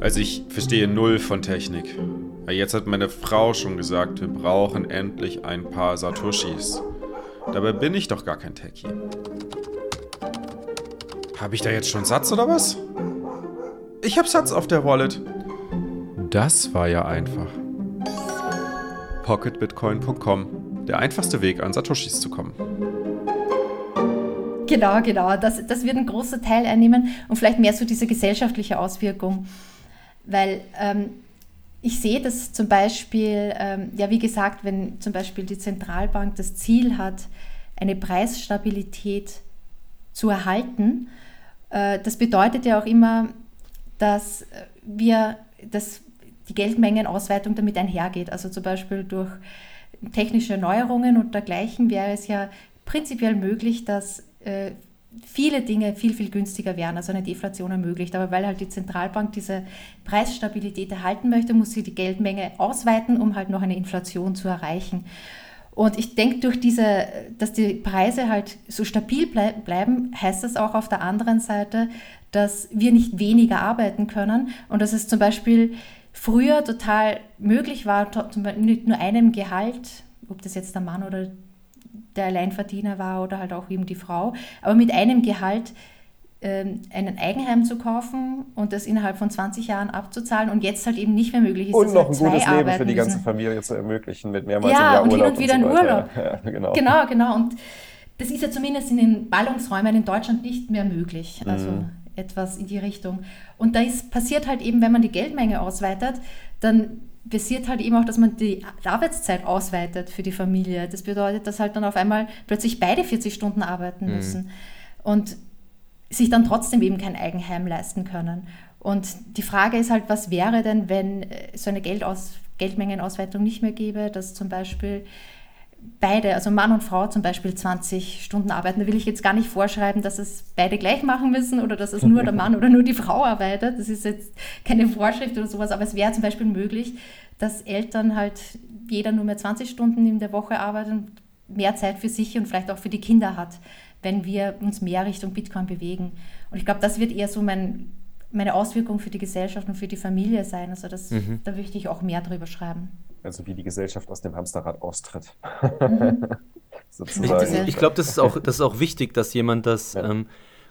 D: Also ich verstehe null von Technik. Jetzt hat meine Frau schon gesagt, wir brauchen endlich ein paar Satoshis. Dabei bin ich doch gar kein Techie. Habe ich da jetzt schon Satz oder was? Ich habe Satz auf der Wallet. Das war ja einfach. Pocketbitcoin.com. Der einfachste Weg, an Satoshis zu kommen.
A: Genau, genau. Das, das wird ein großer Teil einnehmen und vielleicht mehr so diese gesellschaftliche Auswirkung. Weil ähm, ich sehe das zum Beispiel, ähm, ja, wie gesagt, wenn zum Beispiel die Zentralbank das Ziel hat, eine Preisstabilität zu erhalten, äh, das bedeutet ja auch immer, dass wir, dass die Geldmengenausweitung damit einhergeht. Also zum Beispiel durch technische Neuerungen und dergleichen wäre es ja prinzipiell möglich, dass äh, viele Dinge viel, viel günstiger wären, also eine Deflation ermöglicht. Aber weil halt die Zentralbank diese Preisstabilität erhalten möchte, muss sie die Geldmenge ausweiten, um halt noch eine Inflation zu erreichen. Und ich denke, durch diese, dass die Preise halt so stabil bleib, bleiben, heißt das auch auf der anderen Seite, dass wir nicht weniger arbeiten können und dass es zum Beispiel früher total möglich war, mit nur einem Gehalt, ob das jetzt der Mann oder der Alleinverdiener war oder halt auch eben die Frau, aber mit einem Gehalt ähm, einen Eigenheim zu kaufen und das innerhalb von 20 Jahren abzuzahlen und jetzt halt eben nicht mehr möglich ist.
C: Und noch halt ein gutes Leben für die ganze müssen. Familie zu ermöglichen mit mehrmals ja, im Jahr
A: und
C: Urlaub.
A: hin und wieder und so Urlaub. Ja, genau. genau, genau. Und das ist ja zumindest in den Ballungsräumen in Deutschland nicht mehr möglich. Also mhm. etwas in die Richtung. Und da ist, passiert halt eben, wenn man die Geldmenge ausweitet, dann passiert halt eben auch, dass man die Arbeitszeit ausweitet für die Familie. Das bedeutet, dass halt dann auf einmal plötzlich beide 40 Stunden arbeiten mhm. müssen. Und sich dann trotzdem eben kein Eigenheim leisten können. Und die Frage ist halt, was wäre denn, wenn äh, so eine Geldaus Geldmengenausweitung nicht mehr gäbe, dass zum Beispiel beide, also Mann und Frau zum Beispiel 20 Stunden arbeiten. Da will ich jetzt gar nicht vorschreiben, dass es beide gleich machen müssen oder dass es nur der Mann oder nur die Frau arbeitet. Das ist jetzt keine Vorschrift oder sowas, aber es wäre zum Beispiel möglich, dass Eltern halt jeder nur mehr 20 Stunden in der Woche arbeiten und mehr Zeit für sich und vielleicht auch für die Kinder hat wenn wir uns mehr Richtung Bitcoin bewegen. Und ich glaube, das wird eher so mein, meine Auswirkung für die Gesellschaft und für die Familie sein. Also das, mhm. da möchte ich auch mehr drüber schreiben.
C: Also wie die Gesellschaft aus dem Hamsterrad austritt.
B: Mhm. ich, ich glaube, das, ist auch, das ist auch wichtig, dass jemand das ja. ähm,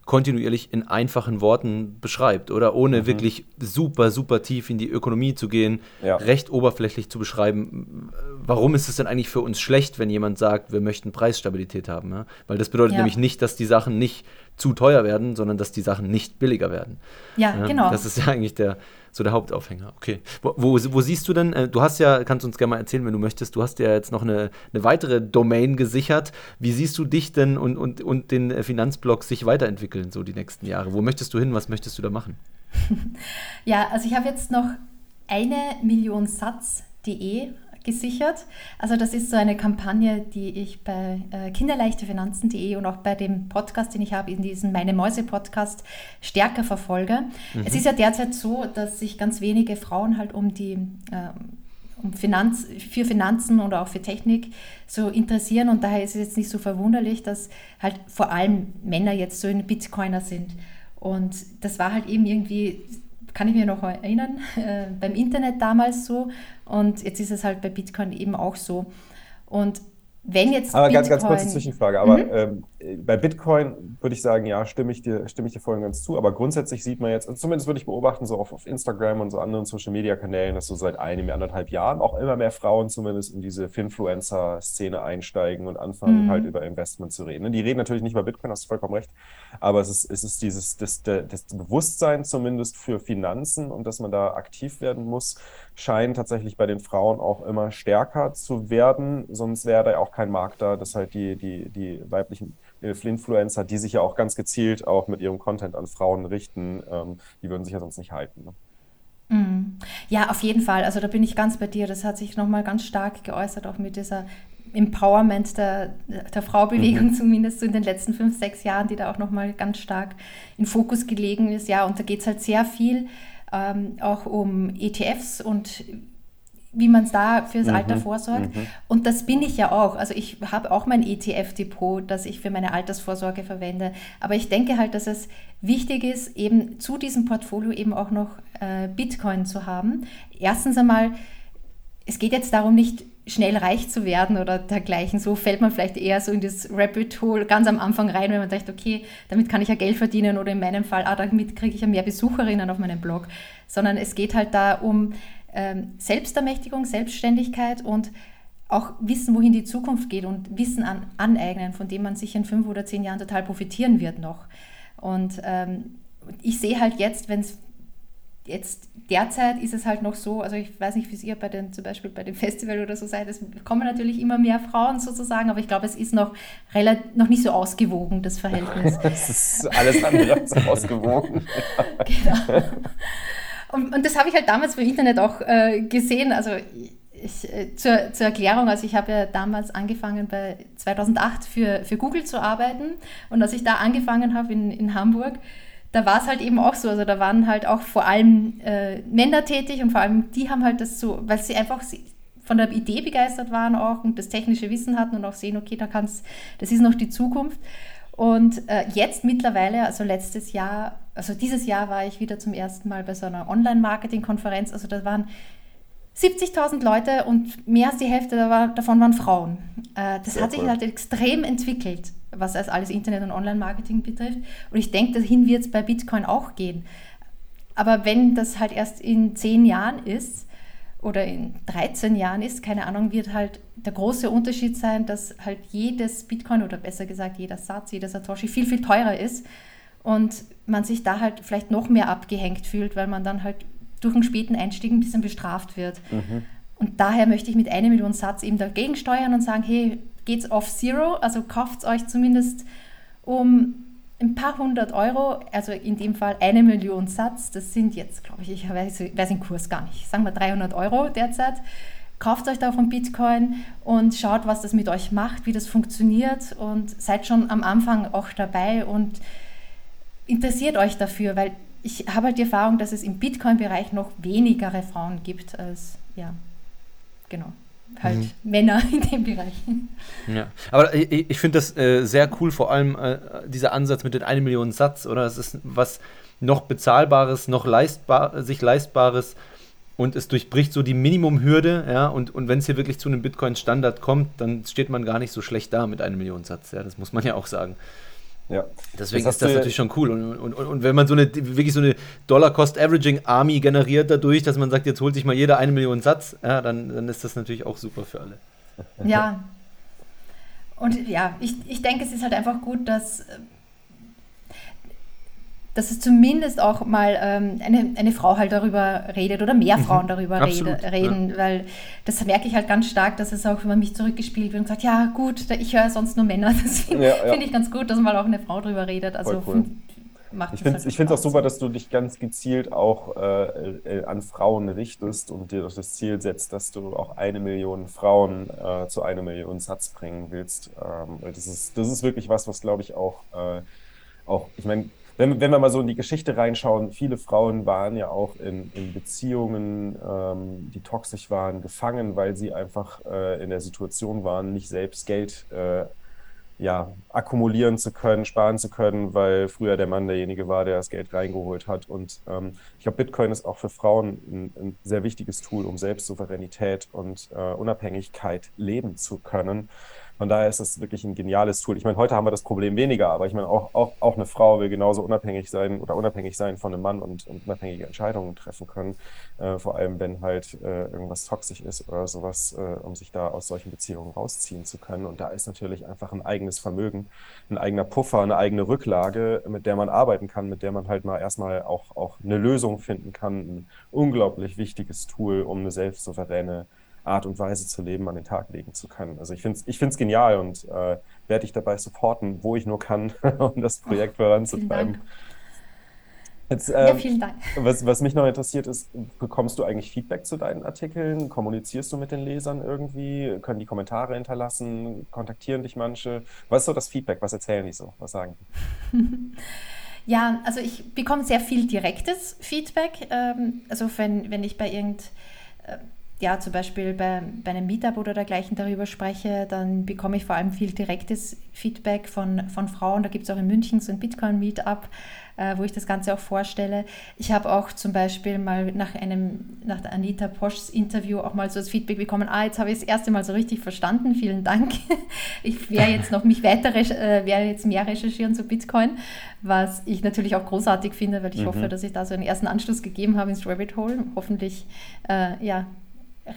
B: kontinuierlich in einfachen Worten beschreibt oder ohne mhm. wirklich super, super tief in die Ökonomie zu gehen, ja. recht oberflächlich zu beschreiben, warum ist es denn eigentlich für uns schlecht, wenn jemand sagt, wir möchten Preisstabilität haben? Ja? Weil das bedeutet ja. nämlich nicht, dass die Sachen nicht zu teuer werden, sondern dass die Sachen nicht billiger werden.
A: Ja, genau.
B: Das ist ja eigentlich der, so der Hauptaufhänger. Okay. Wo, wo, wo siehst du denn, äh, du hast ja, kannst uns gerne mal erzählen, wenn du möchtest, du hast ja jetzt noch eine, eine weitere Domain gesichert. Wie siehst du dich denn und, und, und den Finanzblock sich weiterentwickeln, so die nächsten Jahre? Wo möchtest du hin? Was möchtest du da machen?
A: ja, also ich habe jetzt noch eine Million Satz.de gesichert. Also das ist so eine Kampagne, die ich bei äh, kinderleichtefinanzen.de und auch bei dem Podcast, den ich habe, in diesem Meine Mäuse Podcast stärker verfolge. Mhm. Es ist ja derzeit so, dass sich ganz wenige Frauen halt um die äh, um Finanz, für Finanzen oder auch für Technik so interessieren und daher ist es jetzt nicht so verwunderlich, dass halt vor allem Männer jetzt so in Bitcoiner sind. Und das war halt eben irgendwie kann ich mir noch erinnern, äh, beim Internet damals so und jetzt ist es halt bei Bitcoin eben auch so. Und wenn jetzt
C: aber Bitcoin, ganz, ganz kurze Zwischenfrage, aber mhm. ähm, bei Bitcoin würde ich sagen, ja, stimme ich dir, stimme ich dir voll ganz zu, aber grundsätzlich sieht man jetzt, also zumindest würde ich beobachten, so auf, auf Instagram und so anderen Social Media Kanälen, dass so seit einem, anderthalb Jahren auch immer mehr Frauen zumindest in diese Finfluencer-Szene einsteigen und anfangen mhm. halt über Investment zu reden. Die reden natürlich nicht über Bitcoin, hast du vollkommen recht, aber es ist, es ist dieses, das, das Bewusstsein zumindest für Finanzen und dass man da aktiv werden muss, scheint tatsächlich bei den Frauen auch immer stärker zu werden, sonst wäre da auch kein Markt da, dass halt die, die, die weiblichen Influencer, die sich ja auch ganz gezielt auch mit ihrem Content an Frauen richten, ähm, die würden sich ja sonst nicht halten. Ne?
A: Mhm. Ja, auf jeden Fall. Also da bin ich ganz bei dir. Das hat sich nochmal ganz stark geäußert, auch mit dieser Empowerment der, der Fraubewegung, mhm. zumindest so in den letzten fünf, sechs Jahren, die da auch nochmal ganz stark in Fokus gelegen ist. Ja, und da geht es halt sehr viel ähm, auch um ETFs und wie man es da fürs mhm, Alter vorsorgt. Mhm. Und das bin ich ja auch. Also ich habe auch mein ETF-Depot, das ich für meine Altersvorsorge verwende. Aber ich denke halt, dass es wichtig ist, eben zu diesem Portfolio eben auch noch äh, Bitcoin zu haben. Erstens einmal, es geht jetzt darum, nicht schnell reich zu werden oder dergleichen. So fällt man vielleicht eher so in das Rabbit Hole ganz am Anfang rein, wenn man denkt, okay, damit kann ich ja Geld verdienen oder in meinem Fall, ah, damit kriege ich ja mehr Besucherinnen auf meinem Blog. Sondern es geht halt da um Selbstermächtigung, Selbstständigkeit und auch wissen, wohin die Zukunft geht und Wissen an, aneignen, von dem man sich in fünf oder zehn Jahren total profitieren wird noch. Und ähm, ich sehe halt jetzt, wenn es jetzt derzeit ist es halt noch so, also ich weiß nicht, wie es ihr bei den, zum Beispiel bei dem Festival oder so seid, es kommen natürlich immer mehr Frauen sozusagen, aber ich glaube, es ist noch, noch nicht so ausgewogen, das Verhältnis.
C: Es ist alles andere als ausgewogen.
A: genau. Und, und das habe ich halt damals im Internet auch äh, gesehen. Also ich, äh, zur, zur, Erklärung, also ich habe ja damals angefangen bei 2008 für, für Google zu arbeiten und als ich da angefangen habe in, in Hamburg, da war es halt eben auch so, also da waren halt auch vor allem äh, Männer tätig und vor allem die haben halt das so, weil sie einfach von der Idee begeistert waren auch und das technische Wissen hatten und auch sehen, okay, da kann's, das ist noch die Zukunft. Und äh, jetzt mittlerweile, also letztes Jahr, also dieses Jahr war ich wieder zum ersten Mal bei so einer Online-Marketing-Konferenz. Also da waren 70.000 Leute und mehr als die Hälfte davon waren Frauen. Äh, das Sehr hat sich halt extrem entwickelt, was als alles Internet- und Online-Marketing betrifft. Und ich denke, dahin wird es bei Bitcoin auch gehen. Aber wenn das halt erst in zehn Jahren ist oder in 13 Jahren ist, keine Ahnung, wird halt der große Unterschied sein, dass halt jedes Bitcoin oder besser gesagt jeder Satz, jeder Satoshi viel, viel teurer ist und man sich da halt vielleicht noch mehr abgehängt fühlt, weil man dann halt durch einen späten Einstieg ein bisschen bestraft wird. Mhm. Und daher möchte ich mit einer Million Satz eben dagegen steuern und sagen, hey, geht's off Zero, also kauft euch zumindest um ein paar hundert Euro, also in dem Fall eine Million Satz, das sind jetzt, glaube ich, ich weiß, weiß den Kurs gar nicht, sagen wir 300 Euro derzeit. Kauft euch da von Bitcoin und schaut, was das mit euch macht, wie das funktioniert und seid schon am Anfang auch dabei und interessiert euch dafür, weil ich habe halt die Erfahrung, dass es im Bitcoin-Bereich noch wenigere Frauen gibt als, ja, genau, halt mhm. Männer in dem Bereich.
B: Ja, aber ich, ich finde das äh, sehr cool, vor allem äh, dieser Ansatz mit den 1 Million Satz, oder? Es ist was noch bezahlbares, noch leistbar, sich leistbares und es durchbricht so die Minimumhürde, ja, und, und wenn es hier wirklich zu einem Bitcoin-Standard kommt, dann steht man gar nicht so schlecht da mit einem Million Satz, ja, das muss man ja auch sagen. Ja. Deswegen das ist das natürlich schon cool. Und, und, und, wenn man so eine wirklich so eine Dollar-Cost-Averaging-Army generiert dadurch, dass man sagt, jetzt holt sich mal jeder eine Million Satz, ja, dann, dann ist das natürlich auch super für alle.
A: Ja. Und ja, ich, ich denke, es ist halt einfach gut, dass dass es zumindest auch mal ähm, eine, eine Frau halt darüber redet oder mehr mhm. Frauen darüber Absolut, rede, reden, ja. weil das merke ich halt ganz stark, dass es auch, wenn man mich zurückgespielt wird und sagt, ja gut, ich höre sonst nur Männer, das finde ja, ja. find ich ganz gut, dass mal auch eine Frau darüber redet. Also cool.
C: macht ich finde es halt auch super, dass du dich ganz gezielt auch äh, äh, an Frauen richtest und dir das Ziel setzt, dass du auch eine Million Frauen äh, zu einer Million Satz bringen willst. Ähm, das, ist, das ist wirklich was, was glaube ich auch, äh, auch ich meine, wenn, wenn wir mal so in die Geschichte reinschauen, viele Frauen waren ja auch in, in Beziehungen, ähm, die toxisch waren, gefangen, weil sie einfach äh, in der Situation waren, nicht selbst Geld äh, ja, akkumulieren zu können, sparen zu können, weil früher der Mann derjenige war, der das Geld reingeholt hat. Und ähm, ich glaube, Bitcoin ist auch für Frauen ein, ein, sehr wichtiges Tool, um Selbstsouveränität und äh, Unabhängigkeit leben zu können. Von daher ist das wirklich ein geniales Tool. Ich meine, heute haben wir das Problem weniger, aber ich meine, auch, auch, auch eine Frau will genauso unabhängig sein oder unabhängig sein von einem Mann und, und unabhängige Entscheidungen treffen können. Äh, vor allem, wenn halt äh, irgendwas toxisch ist oder sowas, äh, um sich da aus solchen Beziehungen rausziehen zu können. Und da ist natürlich einfach ein eigenes Vermögen, ein eigener Puffer, eine eigene Rücklage, mit der man arbeiten kann, mit der man halt mal erstmal auch, auch eine Lösung finden kann. Ein unglaublich wichtiges Tool, um eine selbstsouveräne Art und Weise zu leben an den Tag legen zu können. Also ich finde es ich find's genial und äh, werde dich dabei supporten, wo ich nur kann, um das Projekt voranzutreiben. Jetzt, äh, ja, vielen Dank. Was, was, mich noch interessiert ist, bekommst du eigentlich Feedback zu deinen Artikeln? Kommunizierst du mit den Lesern irgendwie? Können die Kommentare hinterlassen? Kontaktieren dich manche? Was ist so das Feedback? Was erzählen die so? Was sagen
A: die? Ja, also ich bekomme sehr viel direktes Feedback. Ähm, also wenn, wenn ich bei irgend äh, ja, zum Beispiel bei, bei einem Meetup oder dergleichen darüber spreche, dann bekomme ich vor allem viel direktes Feedback von, von Frauen. Da gibt es auch in München so ein Bitcoin-Meetup, äh, wo ich das Ganze auch vorstelle. Ich habe auch zum Beispiel mal nach einem, nach der Anita Poschs Interview auch mal so das Feedback bekommen, ah, jetzt habe ich das erste Mal so richtig verstanden, vielen Dank. Ich werde jetzt noch mich weiter, äh, werde jetzt mehr recherchieren zu Bitcoin, was ich natürlich auch großartig finde, weil ich mhm. hoffe, dass ich da so einen ersten Anschluss gegeben habe ins Rabbit Hole. Hoffentlich, äh, ja,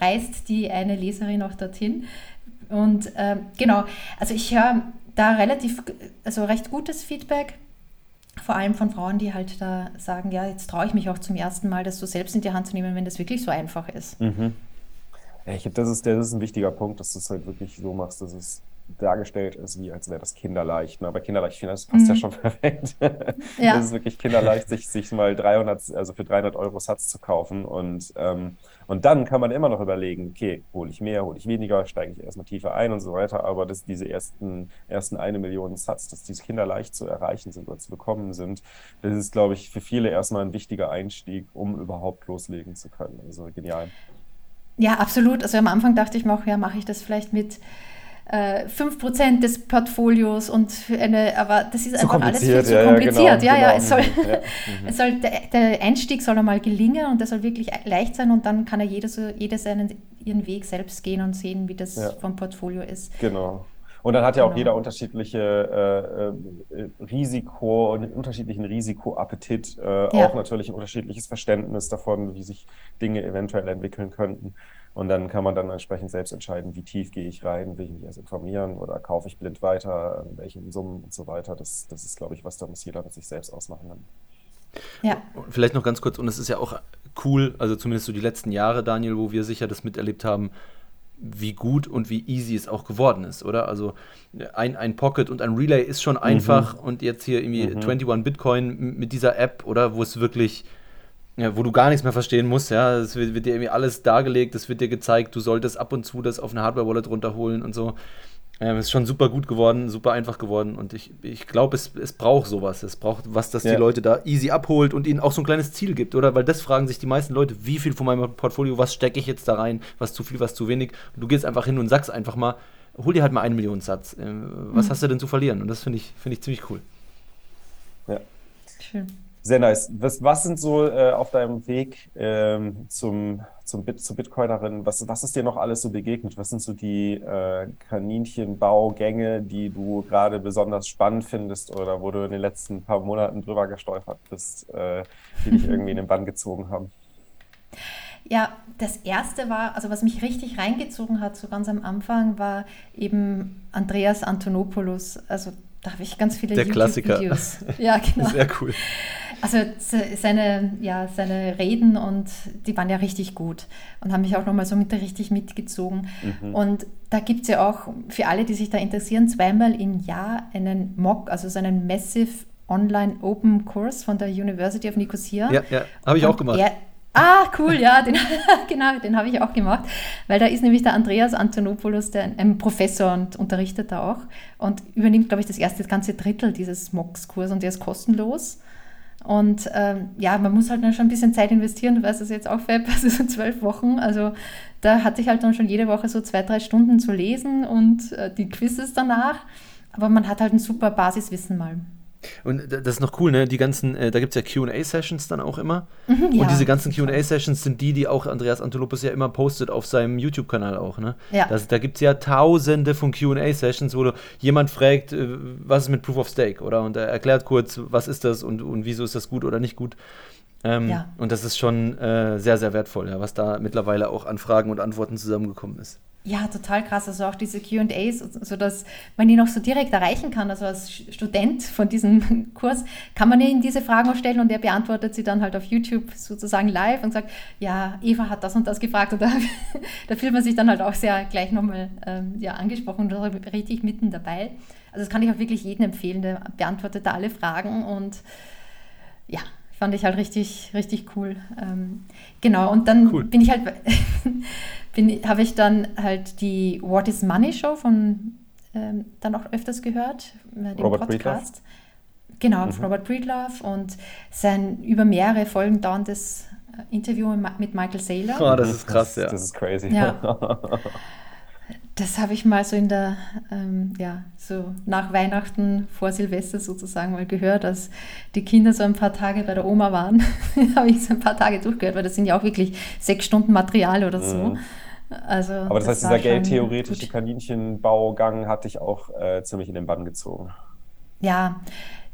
A: reist die eine Leserin auch dorthin. Und äh, genau, also ich höre da relativ, also recht gutes Feedback, vor allem von Frauen, die halt da sagen, ja, jetzt traue ich mich auch zum ersten Mal, das so selbst in die Hand zu nehmen, wenn das wirklich so einfach ist. Mhm.
C: Ich, das, ist, das ist ein wichtiger Punkt, dass du es halt wirklich so machst, dass es dargestellt ist, wie als wäre das kinderleicht. Ne? Aber kinderleicht, ich finde, das passt mhm. ja schon perfekt. Ja. Das ist wirklich kinderleicht, sich, sich mal 300, also für 300 Euro Satz zu kaufen. Und, ähm, und dann kann man immer noch überlegen, okay, hole ich mehr, hole ich weniger, steige ich erstmal tiefer ein und so weiter. Aber dass diese ersten, ersten eine Million Satz, dass diese kinderleicht zu erreichen sind oder zu bekommen sind, das ist, glaube ich, für viele erstmal ein wichtiger Einstieg, um überhaupt loslegen zu können. Also genial.
A: Ja, absolut. Also am Anfang dachte ich mir auch, ja, mache ich das vielleicht mit äh, 5% des Portfolios und eine, aber das ist einfach alles viel zu kompliziert. Ja, ja, genau, ja, es soll, ja. Mhm. es soll der, der, Einstieg soll einmal gelingen und der soll wirklich leicht sein und dann kann ja jeder so, jeder seinen ihren Weg selbst gehen und sehen, wie das ja. vom Portfolio ist.
C: Genau. Und dann hat ja auch genau. jeder unterschiedliche äh, äh, Risiko und unterschiedlichen Risikoappetit, äh, ja. auch natürlich ein unterschiedliches Verständnis davon, wie sich Dinge eventuell entwickeln könnten. Und dann kann man dann entsprechend selbst entscheiden, wie tief gehe ich rein, will ich mich erst informieren oder kaufe ich blind weiter, in welchen Summen und so weiter. Das, das ist, glaube ich, was da muss jeder mit sich selbst ausmachen dann.
B: Ja. Vielleicht noch ganz kurz, und es ist ja auch cool, also zumindest so die letzten Jahre, Daniel, wo wir sicher das miterlebt haben, wie gut und wie easy es auch geworden ist, oder? Also ein, ein Pocket und ein Relay ist schon einfach mhm. und jetzt hier irgendwie mhm. 21 Bitcoin mit dieser App, oder? Wo es wirklich, ja, wo du gar nichts mehr verstehen musst, ja. Es wird, wird dir irgendwie alles dargelegt, es wird dir gezeigt, du solltest ab und zu das auf eine Hardware-Wallet runterholen und so. Ähm, ist schon super gut geworden, super einfach geworden und ich, ich glaube, es, es braucht sowas. Es braucht was, das ja. die Leute da easy abholt und ihnen auch so ein kleines Ziel gibt, oder? Weil das fragen sich die meisten Leute, wie viel von meinem Portfolio, was stecke ich jetzt da rein, was zu viel, was zu wenig. Und du gehst einfach hin und sagst einfach mal, hol dir halt mal einen Million Satz. Ähm, was mhm. hast du denn zu verlieren? Und das finde ich, find ich ziemlich cool.
C: Ja. Schön. Sehr nice. Was, was sind so äh, auf deinem Weg ähm, zum, zum Bit, zur Bitcoinerin, was, was ist dir noch alles so begegnet? Was sind so die äh, Kaninchenbaugänge, die du gerade besonders spannend findest oder wo du in den letzten paar Monaten drüber gestolpert bist, äh, die dich irgendwie in den Bann gezogen haben?
A: Ja, das erste war, also was mich richtig reingezogen hat, so ganz am Anfang, war eben Andreas Antonopoulos. Also da habe ich ganz viele
B: YouTube-Videos.
A: Ja, genau.
B: Sehr cool.
A: Also seine, ja, seine Reden und die waren ja richtig gut und haben mich auch nochmal so mit richtig mitgezogen. Mhm. Und da gibt es ja auch für alle, die sich da interessieren, zweimal im Jahr einen MOOC, also so einen Massive Online Open Kurs von der University of Nicosia.
B: Ja, ja, habe ich und auch gemacht. Er,
A: Ah, cool, ja, den, genau, den habe ich auch gemacht, weil da ist nämlich der Andreas Antonopoulos, der ein Professor und unterrichtet da auch und übernimmt, glaube ich, das erste das ganze Drittel dieses MOX-Kurs und der ist kostenlos. Und ähm, ja, man muss halt dann schon ein bisschen Zeit investieren, du weißt das jetzt auch, Fab, also so zwölf Wochen. Also da hatte ich halt dann schon jede Woche so zwei, drei Stunden zu lesen und äh, die Quizzes danach. Aber man hat halt ein super Basiswissen mal.
B: Und das ist noch cool, ne? Die ganzen, äh, da gibt es ja QA-Sessions dann auch immer. Mhm, und ja. diese ganzen QA-Sessions sind die, die auch Andreas Antolopoulos ja immer postet auf seinem YouTube-Kanal auch, ne? Ja. Das, da gibt es ja tausende von QA-Sessions, wo du jemand fragt, äh, was ist mit Proof of Stake, oder? Und er erklärt kurz, was ist das und, und wieso ist das gut oder nicht gut. Ähm, ja. Und das ist schon äh, sehr, sehr wertvoll, ja, was da mittlerweile auch an Fragen und Antworten zusammengekommen ist.
A: Ja, total krass. Also auch diese QAs, sodass man die noch so direkt erreichen kann. Also als Student von diesem Kurs kann man ihnen diese Fragen auch stellen und er beantwortet sie dann halt auf YouTube sozusagen live und sagt, ja, Eva hat das und das gefragt. Und da, da fühlt man sich dann halt auch sehr gleich nochmal ähm, ja, angesprochen und richtig mitten dabei. Also das kann ich auch wirklich jedem empfehlen, der beantwortet da alle Fragen und ja, fand ich halt richtig, richtig cool. Ähm, genau, und dann cool. bin ich halt habe ich dann halt die What is Money Show von ähm, dann auch öfters gehört,
C: äh, den Robert Podcast.
A: Breedlove. Genau, mhm. Robert Breedlove und sein über mehrere Folgen dauerndes äh, Interview mit Michael Saylor.
B: Oh, das ist krass,
C: das,
B: ja.
C: Das ist crazy.
A: Ja. das habe ich mal so in der, ähm, ja, so nach Weihnachten vor Silvester sozusagen mal gehört, als die Kinder so ein paar Tage bei der Oma waren. habe ich so ein paar Tage durchgehört, weil das sind ja auch wirklich sechs Stunden Material oder so. Mhm. Also,
C: Aber das, das heißt, dieser geldtheoretische Kaninchenbaugang hat dich auch äh, ziemlich in den Bann gezogen.
A: Ja,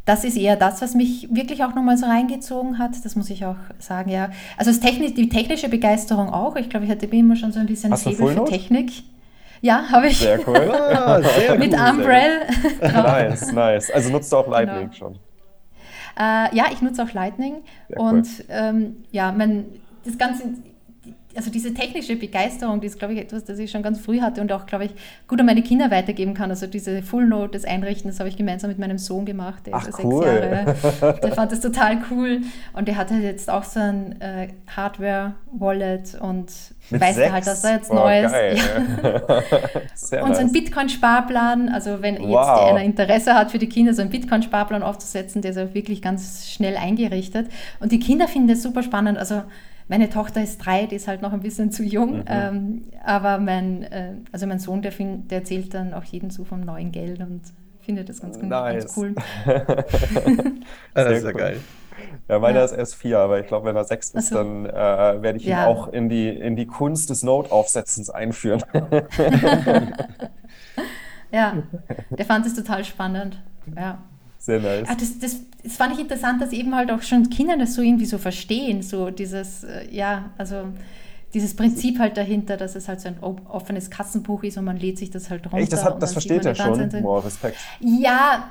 A: das ist eher das, was mich wirklich auch nochmal so reingezogen hat. Das muss ich auch sagen, ja. Also das Techni die technische Begeisterung auch. Ich glaube, ich hatte immer schon so ein bisschen
C: Hast Faible für
A: Technik. Ja, habe ich.
C: Sehr cool.
A: ah, sehr Mit cool, Umbrell.
C: nice, nice. Also nutzt du auch Lightning genau. schon?
A: Äh, ja, ich nutze auch Lightning. Sehr und cool. ähm, ja, mein, das Ganze, also diese technische Begeisterung, die ist, glaube ich, etwas, das ich schon ganz früh hatte und auch, glaube ich, gut an meine Kinder weitergeben kann. Also diese Full Note, das Einrichten, das habe ich gemeinsam mit meinem Sohn gemacht.
C: Der Ach, ist cool. sechs Jahre.
A: Der fand das total cool. Und der hat halt jetzt auch so ein äh, Hardware-Wallet und mit weiß sechs? halt, dass er jetzt oh, Neues. Ja. und so ein Bitcoin-Sparplan, also wenn wow. jetzt einer Interesse hat für die Kinder, so einen Bitcoin-Sparplan aufzusetzen, der ist auch wirklich ganz schnell eingerichtet. Und die Kinder finden das super spannend. Also Meine Tochter ist drei, die ist halt noch ein bisschen zu jung. Mhm. Ähm, aber mein, äh, also mein Sohn, der, find, der erzählt dann auch jeden so vom neuen Geld und findet das ganz, nice. ganz cool.
B: das ist ja cool. geil.
C: Ja, meiner ja. ist erst vier, aber ich glaube, wenn er sechs ist, also, dann äh, werde ich ja. ihn auch in die, in die Kunst des Notaufsetzens einführen.
A: ja, der fand es total spannend. Ja.
C: Sehr nice.
A: Ah, das, das, das fand ich interessant, dass eben halt auch schon Kinder das so irgendwie so verstehen, so dieses, äh, ja, also dieses Prinzip halt dahinter, dass es halt so ein offenes Kassenbuch ist und man lädt sich das halt runter.
C: Echt, das, hat, das versteht er schon. Boah, Respekt.
A: Ja,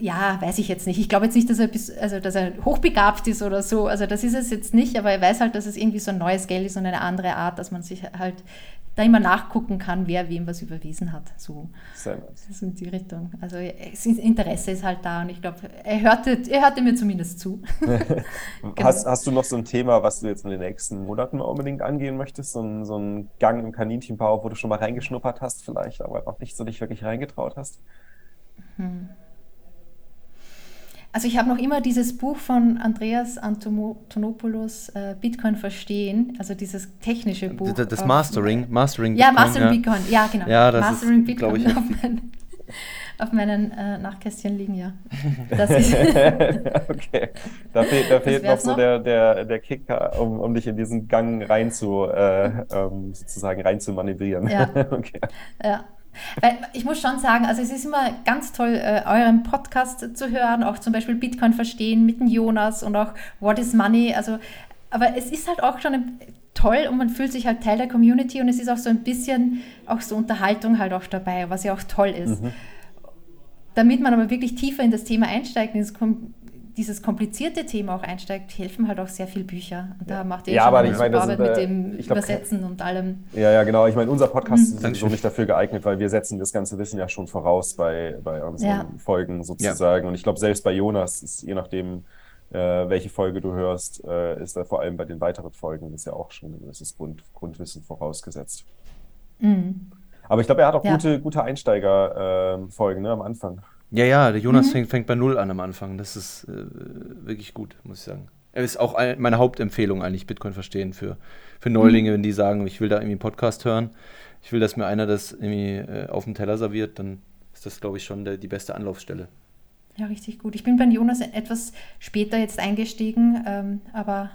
A: ja, weiß ich jetzt nicht. Ich glaube jetzt nicht, dass er, bis, also, dass er hochbegabt ist oder so. Also das ist es jetzt nicht, aber er weiß halt, dass es irgendwie so ein neues Geld ist und eine andere Art, dass man sich halt da immer nachgucken kann, wer wem was überwiesen hat. So, Sehr nice. so in die Richtung. Also das Interesse ist halt da und ich glaube, er hörte, er hörte mir zumindest zu.
C: genau. hast, hast du noch so ein Thema, was du jetzt in den nächsten Monaten mal unbedingt angehen möchtest? So ein, so ein Gang im Kaninchenbau, wo du schon mal reingeschnuppert hast vielleicht, aber noch nicht so dich wirklich reingetraut hast? Hm.
A: Also ich habe noch immer dieses Buch von Andreas Antonopoulos, äh, Bitcoin verstehen, also dieses technische Buch.
B: Das, das Mastering, Mastering
A: ja, Bitcoin. Mastering ja. Bitcoin, ja genau.
B: Ja, das
A: Mastering
B: ist,
A: Bitcoin
B: ich,
A: auf, mein, auf, meinen äh, Nachkästchen liegen, ja.
C: okay, da, fehl, da fehlt noch so noch? Der, der, der Kicker, um, um dich in diesen Gang rein zu, äh, ähm, sozusagen rein zu manövrieren.
A: Ja. okay. ja. Weil ich muss schon sagen, also es ist immer ganz toll, äh, euren Podcast zu hören, auch zum Beispiel Bitcoin verstehen mit dem Jonas und auch What is Money. Also, aber es ist halt auch schon toll und man fühlt sich halt Teil der Community und es ist auch so ein bisschen auch so Unterhaltung halt auch dabei, was ja auch toll ist. Mhm. Damit man aber wirklich tiefer in das Thema einsteigt, ins dieses komplizierte Thema auch einsteigt, helfen halt auch sehr viele Bücher. Und da macht ihr
C: ja,
A: schon
C: aber ich meine,
A: Arbeit mit dem glaub, Übersetzen und allem.
C: Ja, ja, genau. Ich meine, unser Podcast mhm. ist so nicht dafür geeignet, weil wir setzen das ganze Wissen ja schon voraus bei, bei unseren ja. Folgen sozusagen. Ja. Und ich glaube, selbst bei Jonas ist je nachdem, äh, welche Folge du hörst, äh, ist da vor allem bei den weiteren Folgen ist ja auch schon ein gewisses Grund, Grundwissen vorausgesetzt. Mhm. Aber ich glaube, er hat auch ja. gute, gute Einsteiger-Folgen äh, ne, am Anfang.
B: Ja, ja, der Jonas mhm. fängt, fängt, bei Null an am Anfang. Das ist äh, wirklich gut, muss ich sagen. Er ist auch ein, meine Hauptempfehlung eigentlich, Bitcoin verstehen für, für Neulinge, mhm. wenn die sagen, ich will da irgendwie einen Podcast hören, ich will, dass mir einer das irgendwie äh, auf dem Teller serviert, dann ist das, glaube ich, schon der, die beste Anlaufstelle.
A: Ja, richtig gut. Ich bin bei Jonas etwas später jetzt eingestiegen, ähm, aber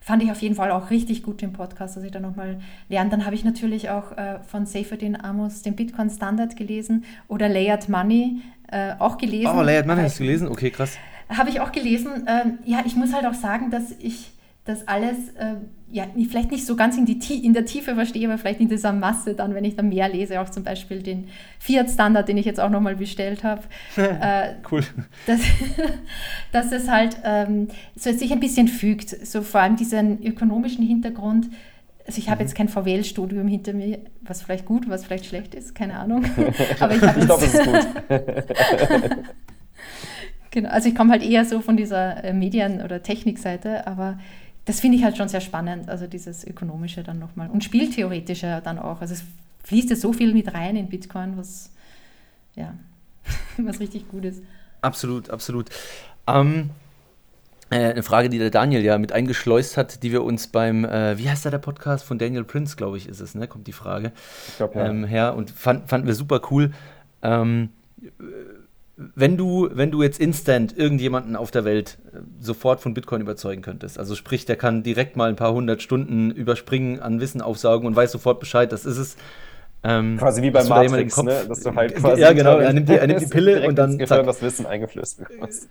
A: fand ich auf jeden Fall auch richtig gut den Podcast, dass ich da nochmal lerne. Dann habe ich natürlich auch äh, von Seyfedin Amos den Bitcoin Standard gelesen oder Layered Money äh, auch gelesen.
B: Oh, Layered Money hast du gelesen? Okay, krass.
A: Habe ich auch gelesen. Ähm, ja, ich muss halt auch sagen, dass ich das alles äh, ja, vielleicht nicht so ganz in, die, in der Tiefe verstehe, aber vielleicht in dieser Masse dann, wenn ich dann mehr lese, auch zum Beispiel den Fiat-Standard, den ich jetzt auch nochmal bestellt habe.
B: äh, cool.
A: Dass, dass es halt ähm, so sich ein bisschen fügt, so vor allem diesen ökonomischen Hintergrund. Also ich habe mhm. jetzt kein VWL-Studium hinter mir, was vielleicht gut, was vielleicht schlecht ist, keine Ahnung.
C: Aber ich, ich glaube, es ist gut.
A: genau, also ich komme halt eher so von dieser äh, Medien- oder Technikseite, aber das finde ich halt schon sehr spannend, also dieses Ökonomische dann nochmal und Spieltheoretische dann auch. Also es fließt ja so viel mit rein in Bitcoin, was, ja, was richtig gut ist.
B: Absolut, absolut. Ähm, äh, eine Frage, die der Daniel ja mit eingeschleust hat, die wir uns beim, äh, wie heißt da der Podcast von Daniel Prince, glaube ich, ist es, ne? Kommt die Frage. Ich glaube, ja. Ähm, her und fand, fanden wir super cool. Ähm, wenn du, wenn du jetzt instant irgendjemanden auf der Welt äh, sofort von Bitcoin überzeugen könntest, also sprich, der kann direkt mal ein paar hundert Stunden überspringen, an Wissen aufsaugen und weiß sofort Bescheid, das ist es.
C: Ähm, quasi wie bei Matrix, da ne? dass du halt
B: quasi ja genau, er nimmt die, er nimmt die Pille und dann
C: zack. das Wissen eingeflößt bekommst.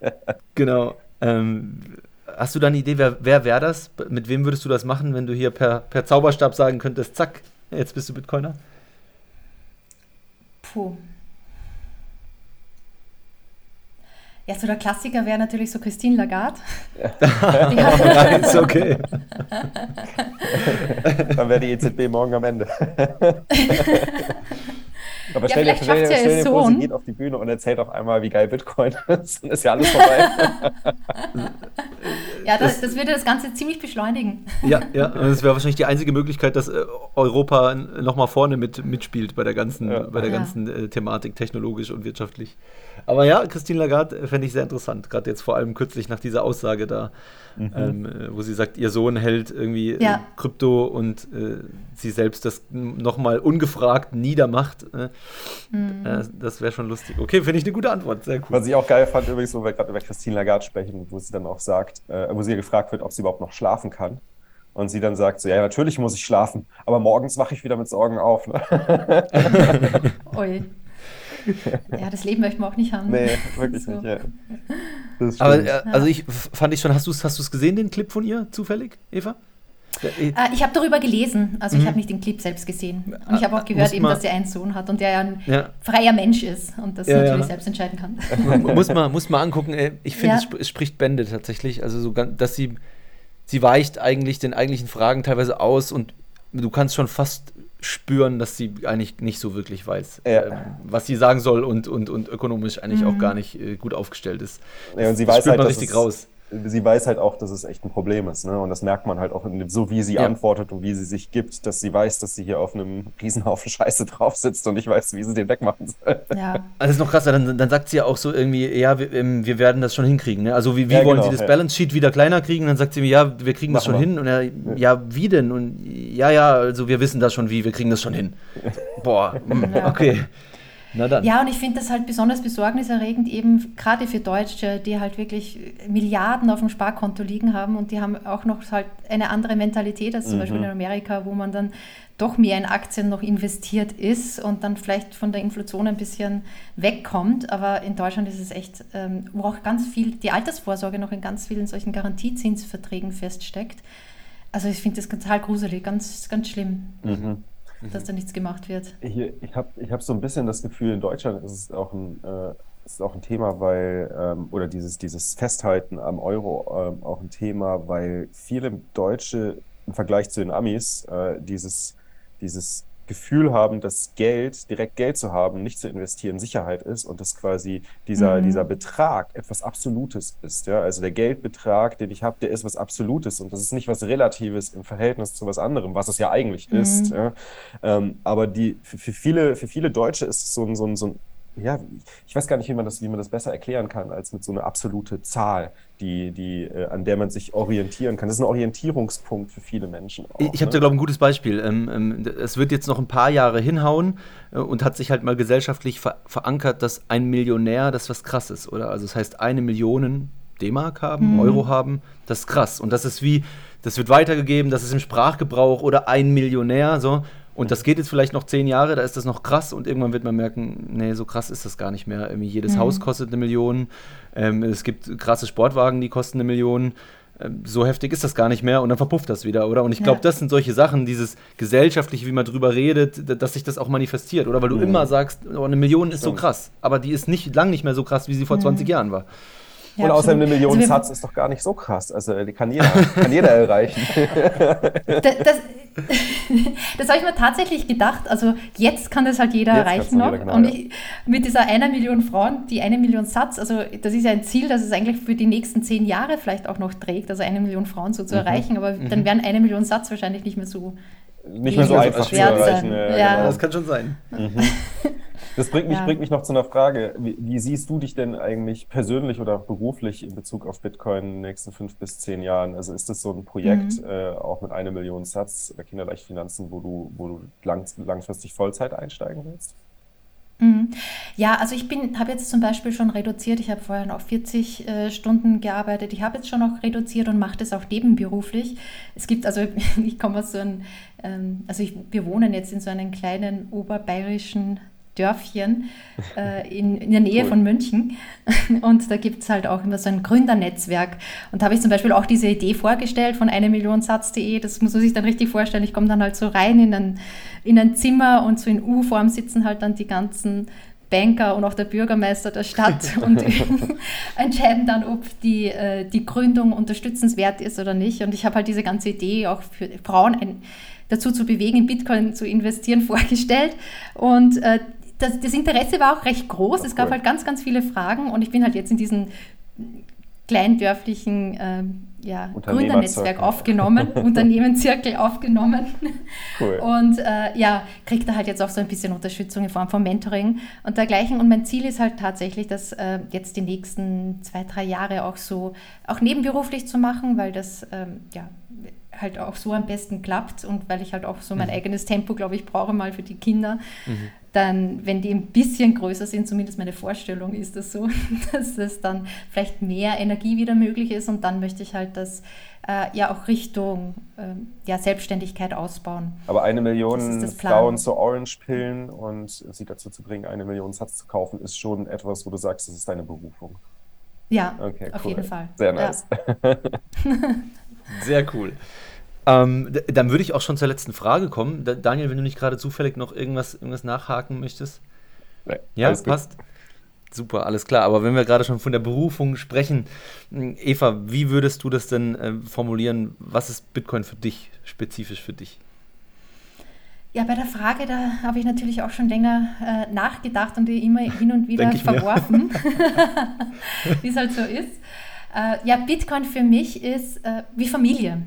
B: genau. Ähm, hast du da eine Idee, wer, wer wäre das? Mit wem würdest du das machen, wenn du hier per, per Zauberstab sagen könntest, zack, jetzt bist du Bitcoiner?
A: Puh. Ja, so der Klassiker wäre natürlich so Christine Lagarde.
B: Ja. ja. ist okay.
C: Dann wäre die EZB morgen am Ende. Aber stell
A: ja,
C: dir, stell,
A: stell,
C: stell dir vor, sie geht auf die Bühne und erzählt auf einmal, wie geil Bitcoin ist. Dann ist ja alles vorbei.
A: ja, das, das, würde das Ganze ziemlich beschleunigen.
B: Ja, ja, das wäre wahrscheinlich die einzige Möglichkeit, dass äh, Europa nochmal vorne mit, mitspielt bei der ganzen, ja. bei der ja. ganzen äh, Thematik, technologisch und wirtschaftlich. Aber ja, Christine Lagarde äh, fände ich sehr interessant, gerade jetzt vor allem kürzlich nach dieser Aussage da, mhm. ähm, äh, wo sie sagt, ihr Sohn hält irgendwie äh, ja. Krypto und äh, sie selbst das nochmal ungefragt niedermacht. Mhm. das wäre schon lustig. Okay, finde ich eine gute Antwort, sehr cool.
C: Was ich auch geil fand, übrigens, wo wir gerade über Christine Lagarde sprechen, wo sie dann auch sagt, wo sie gefragt wird, ob sie überhaupt noch schlafen kann. Und sie dann sagt so, ja, natürlich muss ich schlafen, aber morgens wache ich wieder mit Sorgen auf. Ne?
A: Ui. ja, das Leben möchte man auch nicht haben.
C: Nee, wirklich so. nicht, ja.
B: Aber äh, also ich fand ich schon, hast du es hast gesehen, den Clip von ihr, zufällig, Eva?
A: Äh, äh, ich habe darüber gelesen, also mhm. ich habe nicht den Clip selbst gesehen. Und ich habe auch gehört, eben, dass sie einen Sohn hat und der ja ein ja. freier Mensch ist und das ja, natürlich ja. selbst entscheiden kann.
B: muss man muss man angucken. Ich finde, es, es, spricht Bände tatsächlich. Also so, dass sie sie weicht eigentlich den eigentlichen Fragen teilweise aus und du kannst schon fast spüren, dass sie eigentlich nicht so wirklich weiß, ja. ähm, was sie sagen soll und, und, und ökonomisch eigentlich mhm. auch gar nicht äh, gut aufgestellt ist.
C: Ja, und sie das weiß spürt halt, man richtig es, raus sie weiß halt auch, dass es echt ein Problem ist. Ne? Und das merkt man halt auch, so wie sie ja. antwortet und wie sie sich gibt, dass sie weiß, dass sie hier auf einem Riesenhaufen Scheiße drauf sitzt und ich weiß, wie sie den wegmachen soll.
B: Ja. Also das ist noch krasser, dann, dann sagt sie ja auch so irgendwie, ja, wir, ähm, wir werden das schon hinkriegen. Ne? Also wie, wie ja, wollen genau, sie das Balance Sheet wieder kleiner kriegen? dann sagt sie mir, ja, wir kriegen das schon wir. hin. Und er, ja, wie denn? Und ja, ja, also wir wissen das schon wie, wir kriegen das schon hin. Boah, okay.
A: Ja, und ich finde das halt besonders besorgniserregend, eben gerade für Deutsche, die halt wirklich Milliarden auf dem Sparkonto liegen haben und die haben auch noch halt eine andere Mentalität als zum mhm. Beispiel in Amerika, wo man dann doch mehr in Aktien noch investiert ist und dann vielleicht von der Inflation ein bisschen wegkommt. Aber in Deutschland ist es echt, ähm, wo auch ganz viel, die Altersvorsorge noch in ganz vielen solchen Garantiezinsverträgen feststeckt. Also ich finde das total gruselig, ganz, ganz schlimm. Mhm dass da nichts gemacht wird.
C: Ich, ich habe ich hab so ein bisschen das Gefühl, in Deutschland ist es auch ein, äh, ist auch ein Thema, weil, ähm, oder dieses, dieses Festhalten am Euro ähm, auch ein Thema, weil viele Deutsche im Vergleich zu den Amis äh, dieses, dieses Gefühl haben, dass Geld, direkt Geld zu haben, nicht zu investieren, Sicherheit ist und dass quasi dieser, mhm. dieser Betrag etwas Absolutes ist. Ja? Also der Geldbetrag, den ich habe, der ist was Absolutes und das ist nicht was Relatives im Verhältnis zu was anderem, was es ja eigentlich mhm. ist. Ja? Ähm, aber die, für, für, viele, für viele Deutsche ist es so ein, so ein, so ein ja, ich weiß gar nicht, wie man das, wie man das besser erklären kann, als mit so einer absolute Zahl, die, die, äh, an der man sich orientieren kann. Das ist ein Orientierungspunkt für viele Menschen.
B: Auch, ich habe ne? da, glaube ich, ein gutes Beispiel. Ähm, ähm, es wird jetzt noch ein paar Jahre hinhauen äh, und hat sich halt mal gesellschaftlich ver verankert, dass ein Millionär das was krasses, oder? Also das heißt, eine Million D-Mark haben, mhm. Euro haben, das ist krass. Und das ist wie, das wird weitergegeben, das ist im Sprachgebrauch oder ein Millionär, so. Und das geht jetzt vielleicht noch zehn Jahre, da ist das noch krass und irgendwann wird man merken, nee, so krass ist das gar nicht mehr. Irgendwie jedes mhm. Haus kostet eine Million. Ähm, es gibt krasse Sportwagen, die kosten eine Million. Ähm, so heftig ist das gar nicht mehr und dann verpufft das wieder, oder? Und ich glaube, ja. das sind solche Sachen, dieses gesellschaftliche, wie man drüber redet, dass sich das auch manifestiert, oder? Weil du mhm. immer sagst, oh, eine Million ist Stimmt. so krass, aber die ist nicht lang nicht mehr so krass, wie sie vor mhm. 20 Jahren war.
C: Ja, und außerdem eine Million also Satz ist doch gar nicht so krass. Also die kann jeder, kann jeder erreichen.
A: das, das, das habe ich mir tatsächlich gedacht. Also jetzt kann das halt jeder jetzt erreichen noch. Jeder, genau, und ich, mit dieser einer Million Frauen, die eine Million Satz, also das ist ja ein Ziel, das es eigentlich für die nächsten zehn Jahre vielleicht auch noch trägt, also eine Million Frauen so zu mhm. erreichen. Aber mhm. dann wären eine Million Satz wahrscheinlich nicht mehr so
C: nicht mehr so einfach zu erreichen.
B: Ja, ja. Genau. Das kann schon sein.
C: Mhm. Das bringt mich, ja. bringt mich noch zu einer Frage. Wie, wie, siehst du dich denn eigentlich persönlich oder beruflich in Bezug auf Bitcoin in den nächsten fünf bis zehn Jahren? Also ist das so ein Projekt, mhm. äh, auch mit einer Million Satz äh, Kinderleichtfinanzen, wo du, wo du lang, langfristig Vollzeit einsteigen willst?
A: Mhm. Ja, also ich bin, habe jetzt zum Beispiel schon reduziert. Ich habe vorher noch 40 äh, Stunden gearbeitet. Ich habe jetzt schon noch reduziert und mache das auch nebenberuflich. Es gibt also, ich komme aus so einem, ähm, also ich, wir wohnen jetzt in so einem kleinen oberbayerischen Dörfchen äh, in, in, der Nähe cool. von München. Und da gibt es halt auch immer so ein Gründernetzwerk. Und da habe ich zum Beispiel auch diese Idee vorgestellt von eine Million Satz.de. Das muss man sich dann richtig vorstellen. Ich komme dann halt so rein in ein, in ein Zimmer und so in U-Form sitzen halt dann die ganzen Banker und auch der Bürgermeister der Stadt und entscheiden dann, ob die, äh, die Gründung unterstützenswert ist oder nicht. Und ich habe halt diese ganze Idee auch für Frauen ein, dazu zu bewegen, in Bitcoin zu investieren, vorgestellt. Und äh, das, das Interesse war auch recht groß. Es gab halt ganz, ganz viele Fragen und ich bin halt jetzt in diesen kleindörflichen äh, ja, Gründernetzwerk aufgenommen, Unternehmenszirkel aufgenommen. Cool. Und äh, ja, kriegt da halt jetzt auch so ein bisschen Unterstützung in Form von Mentoring und dergleichen. Und mein Ziel ist halt tatsächlich, das äh, jetzt die nächsten zwei, drei Jahre auch so, auch nebenberuflich zu machen, weil das ähm, ja halt auch so am besten klappt und weil ich halt auch so mein mhm. eigenes Tempo, glaube ich, brauche mal für die Kinder. Mhm dann, wenn die ein bisschen größer sind, zumindest meine Vorstellung ist das so, dass es dann vielleicht mehr Energie wieder möglich ist und dann möchte ich halt das äh, ja auch Richtung äh, ja, Selbstständigkeit ausbauen.
C: Aber eine Million Frauen zu Orange-Pillen und sie dazu zu bringen, eine Million Satz zu kaufen, ist schon etwas, wo du sagst, das ist deine Berufung.
A: Ja, okay, auf cool. jeden Fall.
C: Sehr nice.
B: Ja. Sehr cool. Ähm, dann würde ich auch schon zur letzten Frage kommen. Da, Daniel, wenn du nicht gerade zufällig noch irgendwas, irgendwas nachhaken möchtest. Nee, ja, passt. Super, alles klar. Aber wenn wir gerade schon von der Berufung sprechen, Eva, wie würdest du das denn äh, formulieren? Was ist Bitcoin für dich, spezifisch für dich?
A: Ja, bei der Frage, da habe ich natürlich auch schon länger äh, nachgedacht und die immer hin und wieder verworfen, wie es halt so ist. Äh, ja, Bitcoin für mich ist äh, wie Familie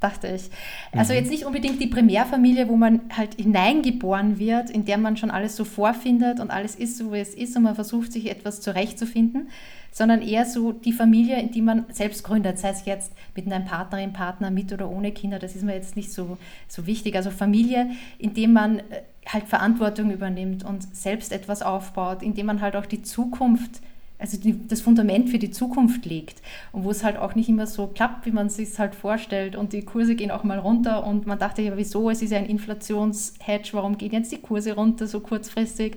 A: dachte ich. Also mhm. jetzt nicht unbedingt die Primärfamilie, wo man halt hineingeboren wird, in der man schon alles so vorfindet und alles ist so, wie es ist und man versucht, sich etwas zurechtzufinden, sondern eher so die Familie, in die man selbst gründet, sei es jetzt mit einem Partnerin, Partner, mit oder ohne Kinder, das ist mir jetzt nicht so, so wichtig. Also Familie, in dem man äh, halt Verantwortung übernimmt und selbst etwas aufbaut, in dem man halt auch die Zukunft also die, das Fundament für die Zukunft legt und wo es halt auch nicht immer so klappt, wie man es sich halt vorstellt. Und die Kurse gehen auch mal runter und man dachte ja, wieso, es ist ja ein Inflationshedge, warum gehen jetzt die Kurse runter so kurzfristig?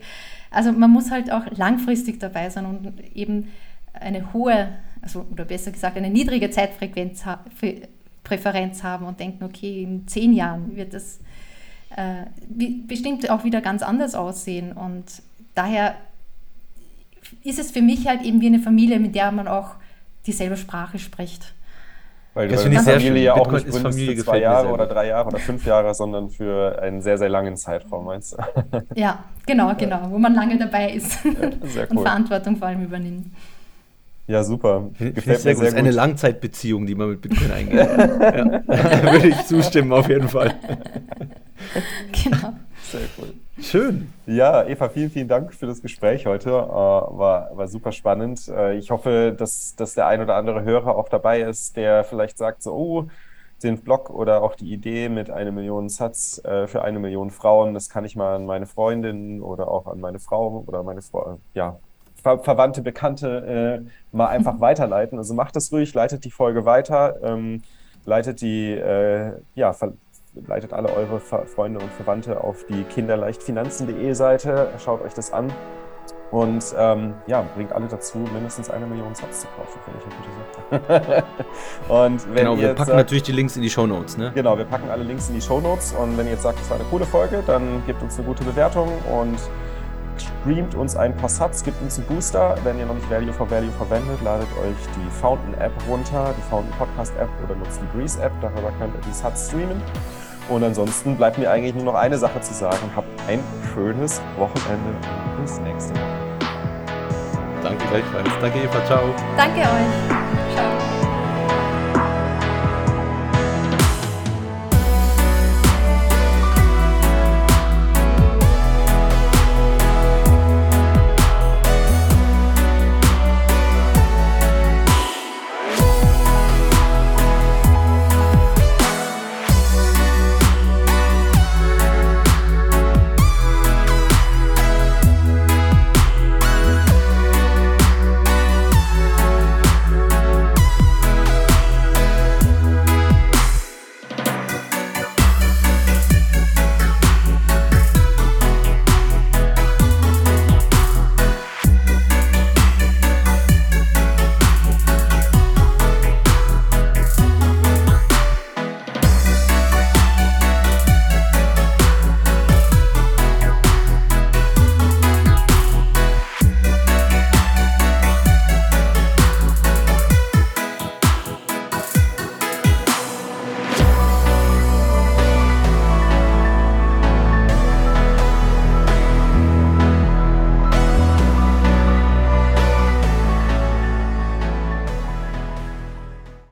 A: Also man muss halt auch langfristig dabei sein und eben eine hohe, also oder besser gesagt eine niedrige Zeitfrequenz Präferenz haben und denken, okay, in zehn Jahren wird das äh, bestimmt auch wieder ganz anders aussehen. Und daher ist es für mich halt eben wie eine Familie, mit der man auch dieselbe Sprache spricht.
C: Weil das finde ich sehr Familie schön. ja auch nicht ist Familie für zwei Jahre oder drei Jahre oder fünf Jahre, sondern für einen sehr, sehr langen Zeitraum, meinst du?
A: Ja, genau, genau, wo man lange dabei ist ja, cool. und Verantwortung vor allem übernimmt.
C: Ja, super.
B: Gefällt mir sehr gut. Das ist eine Langzeitbeziehung, die man mit Bitcoin eingeht. ja. Würde ich zustimmen, auf jeden Fall.
A: Genau.
C: Sehr cool. Schön. Ja, Eva, vielen, vielen Dank für das Gespräch heute. Äh, war, war super spannend. Äh, ich hoffe, dass, dass der ein oder andere Hörer auch dabei ist, der vielleicht sagt so, oh, den Blog oder auch die Idee mit einer Million Satz äh, für eine Million Frauen, das kann ich mal an meine Freundin oder auch an meine Frau oder meine Frau, ja, Ver Verwandte, Bekannte äh, mal einfach weiterleiten. Also macht das ruhig, leitet die Folge weiter, ähm, leitet die, äh, ja, leitet alle eure Freunde und Verwandte auf die kinderleichtfinanzen.de Seite, schaut euch das an und ähm, ja, bringt alle dazu, mindestens eine Million Subs zu kaufen, finde ich eine gute Sache. und wenn
B: genau, wir packen sagt, natürlich die Links in die Show Notes, ne?
C: Genau, wir packen alle Links in die Show Notes und wenn ihr jetzt sagt, das war eine coole Folge, dann gebt uns eine gute Bewertung und streamt uns ein paar Subs, gibt uns einen Booster. Wenn ihr noch nicht Value for Value verwendet, ladet euch die Fountain App runter, die Fountain Podcast App oder nutzt die Breeze App. Darüber könnt ihr die Subs streamen. Und ansonsten bleibt mir eigentlich nur noch eine Sache zu sagen. Habt ein schönes Wochenende und bis nächste Woche.
B: Danke gleichfalls. Danke Eva, ciao.
A: Danke euch.